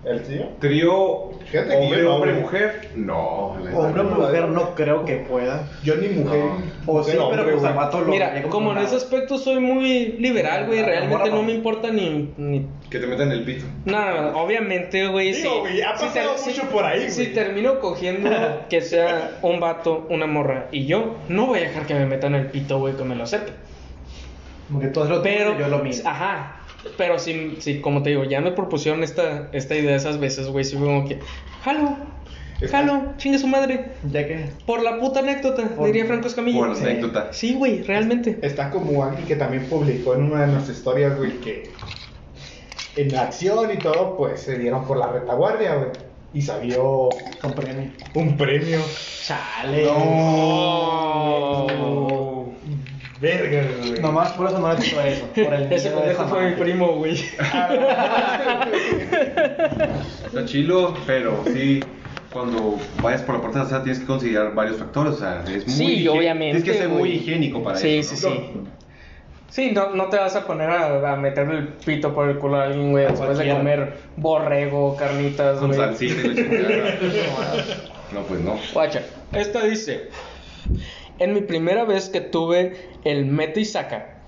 ¿El tío? Trío que hombre, no, mujer. No, la Hombre mujer no creo que pueda. Yo ni mujer. O sí, mujer, pero pues vato lo Mira, como en ese aspecto soy muy liberal, güey. Realmente no no. me importa ni, ni Que te metan el pito. No, no, no, obviamente, güey, sí. güey, ha Si pasado ter- mucho si- por ahí, Si güey. termino cogiendo que sea un vato, una morra y yo, no voy a dejar que me metan el pito, güey, que me lo acepten. Porque tú lo Pero, y yo lo mío. ajá. Pero sí, sí, como te digo, ya me propusieron esta, esta idea esas veces, güey. Sí, fue como que, jalo, jalo, chingue su madre. Ya que. Por la puta anécdota, Por- diría Franco Escamilla. Por la Sí. anécdota. Sí, güey, realmente. Está como alguien que también publicó en una de nuestras historias, güey, que en la acción y todo, pues se dieron por la retaguardia, güey. Y salió Con premio. un premio. Chale. No. Verga, güey. Nomás por eso no le quitó eso. Por el Ese pendejo fue mi primo, güey. Está chilo, pero sí, cuando vayas por la puerta de tienes que considerar varios factores. O sea, es muy Sí, obviamente, Tienes que ser muy higiénico para Sí, eso. sí, ¿no? sí. Sí, no, no te vas a poner a, a meterle el pito por el culo a alguien, güey, después de comer borrego, carnitas, Con güey. salsita y. No, pues no. Guacha, esta dice: En mi primera vez que tuve el mete y saca,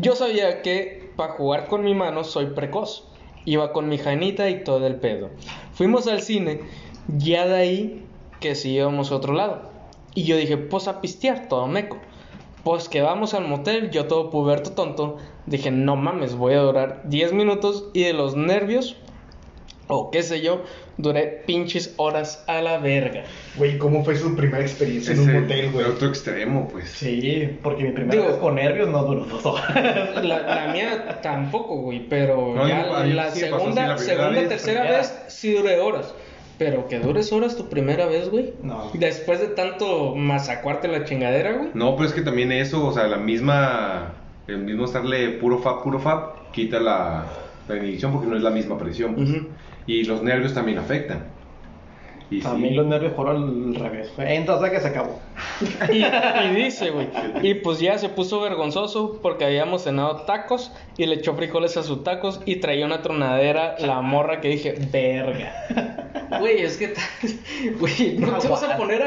yo sabía que para jugar con mi mano soy precoz. Iba con mi janita y todo el pedo. Fuimos al cine, ya de ahí que sí íbamos a otro lado. Y yo dije, pues a pistear, todo meco. Pues que vamos al motel, yo todo puberto tonto. Dije, no mames, voy a durar 10 minutos y de los nervios, o qué sé yo, duré pinches horas a la verga. Güey, ¿cómo fue su primera experiencia en Ese- un motel, güey? otro extremo, pues. Sí, porque mi primera Digo- vez con nervios no duró dos horas. La, la mía tampoco, güey, pero No, ya la sí pasó segunda, la segunda vez, tercera primera. vez sí duré horas. Pero que dures horas tu primera vez, güey. No. Después de tanto masacuarte la chingadera, güey. No, pero es que también eso, o sea, la misma. El mismo estarle puro fab, puro fab, quita la, la inhibición porque no es la misma presión. pues. Y los nervios también afectan. Y A sí. mí los nervios fueron al revés. Entra, saca, se acabó. Y, y dice, güey. Y pues ya se puso vergonzoso porque habíamos cenado tacos y le echó frijoles a sus tacos y traía una tronadera la morra que dije, verga. Güey, es que, güey, no te vas a poner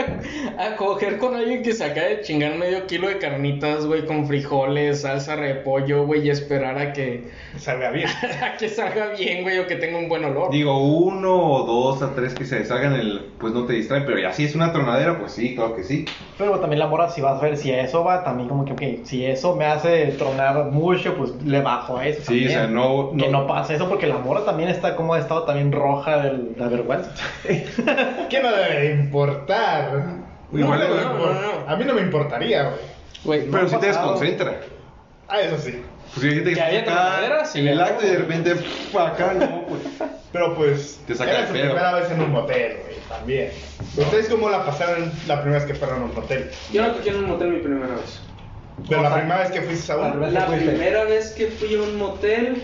a, a coger con alguien que se acaba de chingar medio kilo de carnitas, güey, con frijoles, salsa, repollo, güey, y esperar a que, Salga bien. a que salga bien, güey, o que tenga un buen olor. Digo, uno o dos a tres que se salgan, el, pues no te distraen, pero ya si es una tronadera, pues sí, claro que sí. Pero también la morra, si vas a ver si eso va, también como que, ok, si eso me hace tronar mucho, pues le bajo a eso. Sí, también. o sea, no- Que no- no pase eso porque la morra también está como ha estado también roja de la vergüenza. ¿Qué no debe importar? Igual no, no, no, no. A mí no me importaría, güey. Pero no si te desconcentra. Ah, eso sí. Porque hay gente que Que haya está acá en el acto y de repente, acá, no, pues. Pero pues, Te saca era su pedo. primera vez en un motel, güey, también. ¿Ustedes cómo la pasaron la primera vez que fueron a un motel? yo no en un motel mi primera vez. Pero O la primera vez que fuiste a uno. La fuiste? primera vez que fui a un motel,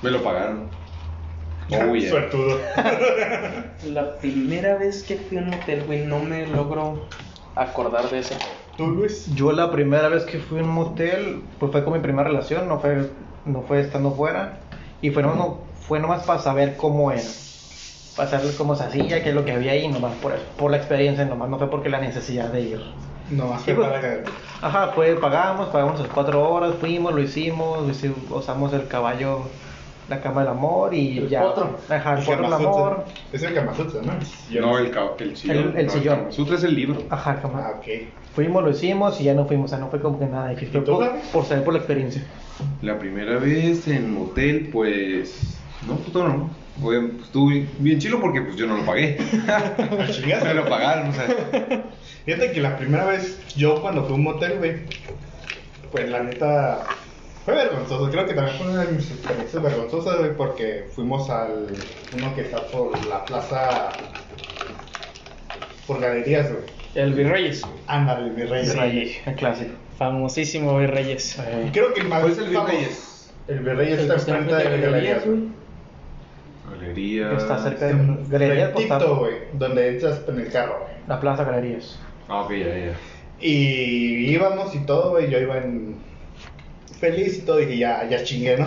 Me lo pagaron. Oh, yeah. Suertudo. la primera vez que fui a un motel, güey, no me logro acordar de eso. ¿Tú, Luis? Yo la primera vez que fui a un motel, pues fue con mi primera relación, no fue, no fue estando fuera. Y fue, no, no- fue nomás para saber cómo era. Para saber cómo se hacía, qué es lo que había ahí, nomás por. Por la experiencia nomás, no fue porque la necesidad de ir. No, más que pues. para Ajá, fue, pagamos, pagamos las cuatro horas, fuimos, lo hicimos, lo hicimos, usamos el caballo, la cama del amor y El ya. potro. Ajá, el El del Kama amor. Es el Kama Sutra, ¿no? No, el, el sillón. El- el no, sillón. Kama Sutra es el libro. Ajá, cama. Ah, ok. Fuimos, lo hicimos y ya no fuimos, o sea, no fue como que nada difícil. ¿Y tú, Fue por, por saber por la experiencia. La primera vez en motel, pues. No, puto no. Oye, pues, estuvo bien- bien chilo porque pues yo no lo pagué. Me lo pagaron, o sea. Fíjate que la primera vez, yo cuando fui a un motel, güey, pues la neta fue vergonzoso. Creo que también fue una de mis experiencias vergonzosas, güey, porque fuimos al uno que está por la plaza, por galerías, güey. El Virreyes. Ándale, mi rey. Sí, el clásico. Famosísimo Virreyes. Y creo que el más ¿Cuál es el famoso- Virreyes? El Virreyes El está enfrente de de galerías, Galerías, güey. Galería. Está cerca de Galerías, frentito, está- güey, donde entras en el carro, güey. La plaza Galerías. Ah, ok, ya, ya. Y íbamos y todo, güey. Yo iba en feliz y todo. Dije, ya, ya chingué, ¿no?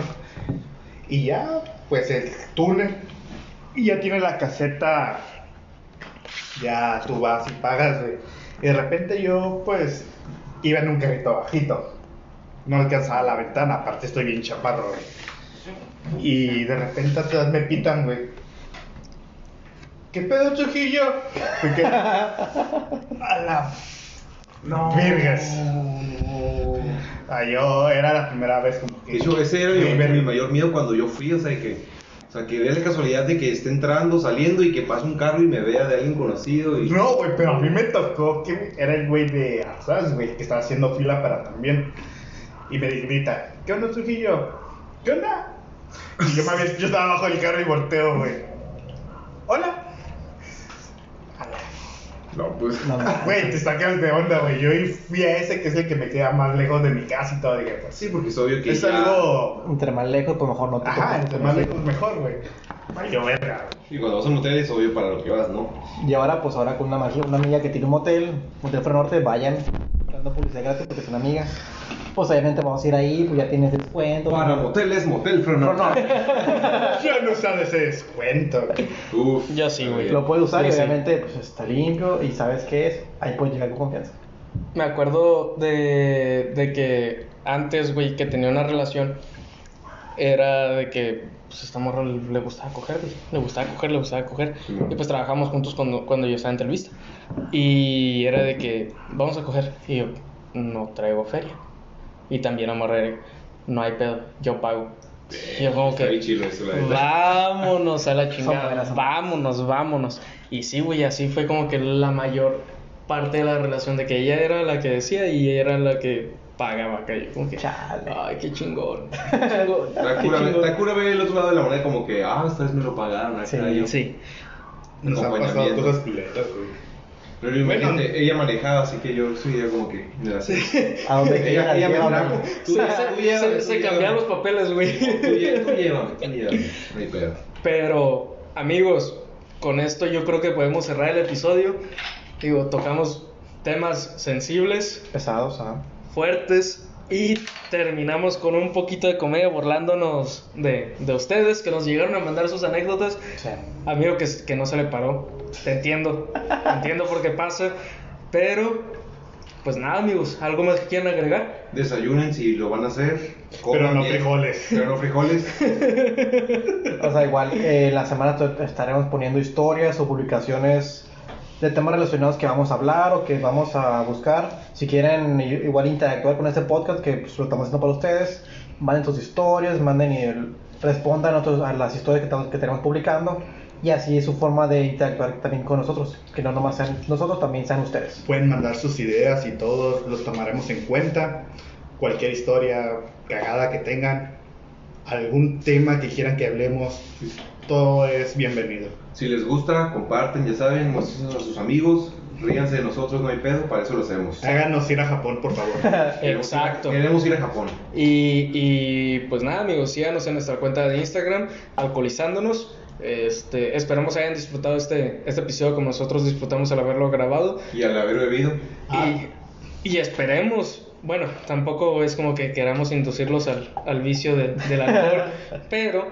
Y ya, pues el túnel. Y ya tiene la caseta. Ya tú vas y pagas, güey. Y de repente yo, pues, iba en un carrito bajito. No alcanzaba la ventana, aparte estoy bien chaparro, güey. Y de repente atrás me pitan, güey. ¿Qué pedo, Trujillo? Y que- A la No. Virgas. Ah, yo era la primera vez como que. De hecho, ese era mi, mayor miedo cuando yo fui, o sea, que, o sea, que vea la casualidad de que esté entrando, saliendo y que pase un carro y me vea de alguien conocido y... No, güey, pero a mí me tocó que era el güey de atrás, güey, que estaba haciendo fila para también. Y me grita, ¿qué onda, Trujillo? ¿Qué onda? Y yo, me había- yo estaba abajo del carro y volteo, güey. ¿Hola? No, pues... Güey, te sacas de onda, güey. Yo fui a ese que es el que me queda más lejos de mi casa y todo. Dije, pues Sí, porque es obvio que es ya- algo. Entre más lejos, pues mejor no te Ajá, entre más lejos mejor, güey. Vaya verga. Y cuando vas a un hotel es obvio para lo que vas, ¿no? Y ahora, pues ahora con una magia, una amiga que tiene un motel, Motel Norte, vayan dando publicidad gratis porque es una amiga. Pues obviamente vamos a ir ahí, pues ya tienes descuento. Para moteles, motel, pero no. No, no. Yo no usaba ese descuento. Uf. Yo sí, güey. Lo puedes usar y sí. obviamente pues está limpio y sabes qué es. Ahí puedes llegar con confianza. Me acuerdo de, de que antes, güey, que tenía una relación, era de que, pues, esta morra le gustaba coger, güey. Le gustaba coger, le gustaba coger. Y pues trabajamos juntos cuando, cuando yo estaba en Televista. Y era de que, vamos a coger. Y yo, no traigo feria. Y también amarré, no hay pedo, yo pago. Y yo como que, eso, la neta. vámonos a la chingada, vámonos, vámonos. Y sí, güey, así fue como que la mayor parte de la relación, de que ella era la que decía y ella era la que pagaba acá. Yo como que, Chale. ay, qué chingón. qué chingón, Está qué cura, chingón". está cura ver el otro lado de la moneda como que, ah, esta vez me lo pagaron acá. Sí, yo- Sí. Nos han pasado cosas culeras, güey. Pero imagínate, Bueno. ella manejaba, así que yo soy ya como que me la sé. A donde Ella, ella me trajo. Tú, Se, tú se- llévame, se- tú se cambiaron los papeles, güey. Tú, tú llévame, tú llévame. No hay pedo. Pero, amigos, con esto yo creo que podemos cerrar el episodio. Digo, tocamos temas sensibles, Pesados, ah. fuertes, Y terminamos con un poquito de comedia burlándonos de, de ustedes que nos llegaron a mandar sus anécdotas. Sí. Amigo que, que no se le paró. Te entiendo. Te entiendo por qué pasa. Pero, pues nada, amigos. ¿Algo más que quieran agregar? Desayunen si lo van a hacer. Pero no bien, frijoles. Pero no frijoles. O sea, igual eh, la semana estaremos poniendo historias o publicaciones de temas relacionados que vamos a hablar o que vamos a buscar. Si quieren igual interactuar con este podcast que pues, lo estamos haciendo para ustedes, manden sus historias, manden y respondan a las historias que, estamos- que tenemos publicando. Y así es su forma de interactuar también con nosotros. Que no nomás sean nosotros, también sean ustedes. Pueden mandar sus ideas y todos los tomaremos en cuenta. Cualquier historia cagada que tengan, algún tema que quieran que hablemos, todo es bienvenido. Si les gusta, comparten, ya saben, muestren a sus amigos. Ríanse de nosotros, no hay pedo, para eso lo hacemos. Háganos ir a Japón, por favor. Queremos ir a- Exacto. Queremos ir a Japón. Y, y pues nada, amigos, síganos en nuestra cuenta de Instagram, alcoholizándonos. Este, esperamos hayan disfrutado este, este episodio como nosotros disfrutamos al haberlo grabado. Y al haber bebido, Y, y esperemos, bueno, tampoco es como que queramos inducirlos al, al vicio del- del alcohol, pero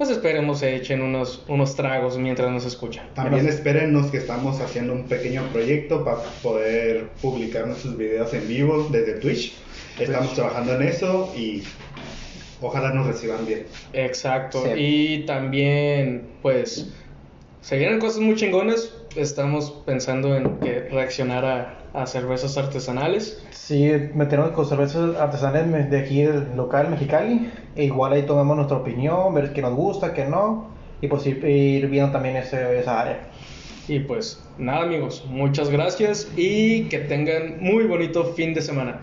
pues esperemos se echen unos, unos tragos mientras nos escuchan. También espérennos que estamos haciendo un pequeño proyecto para poder publicar nuestros videos en vivo desde Twitch. Estamos trabajando en eso y ojalá nos reciban bien. Exacto. Sí. Y también, pues, se vienen cosas muy chingones. Estamos pensando en que reaccionar a, a cervezas artesanales. Sí, meternos con cervezas artesanales de aquí del local Mexicali. E igual ahí tomamos nuestra opinión, ver qué nos gusta, qué no. Y pues ir, ir viendo también ese, esa área. Y pues, nada, amigos, muchas gracias y que tengan muy bonito fin de semana.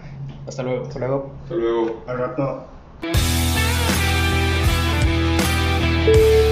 Hasta luego. Hasta luego. hasta luego. Al rato. Thank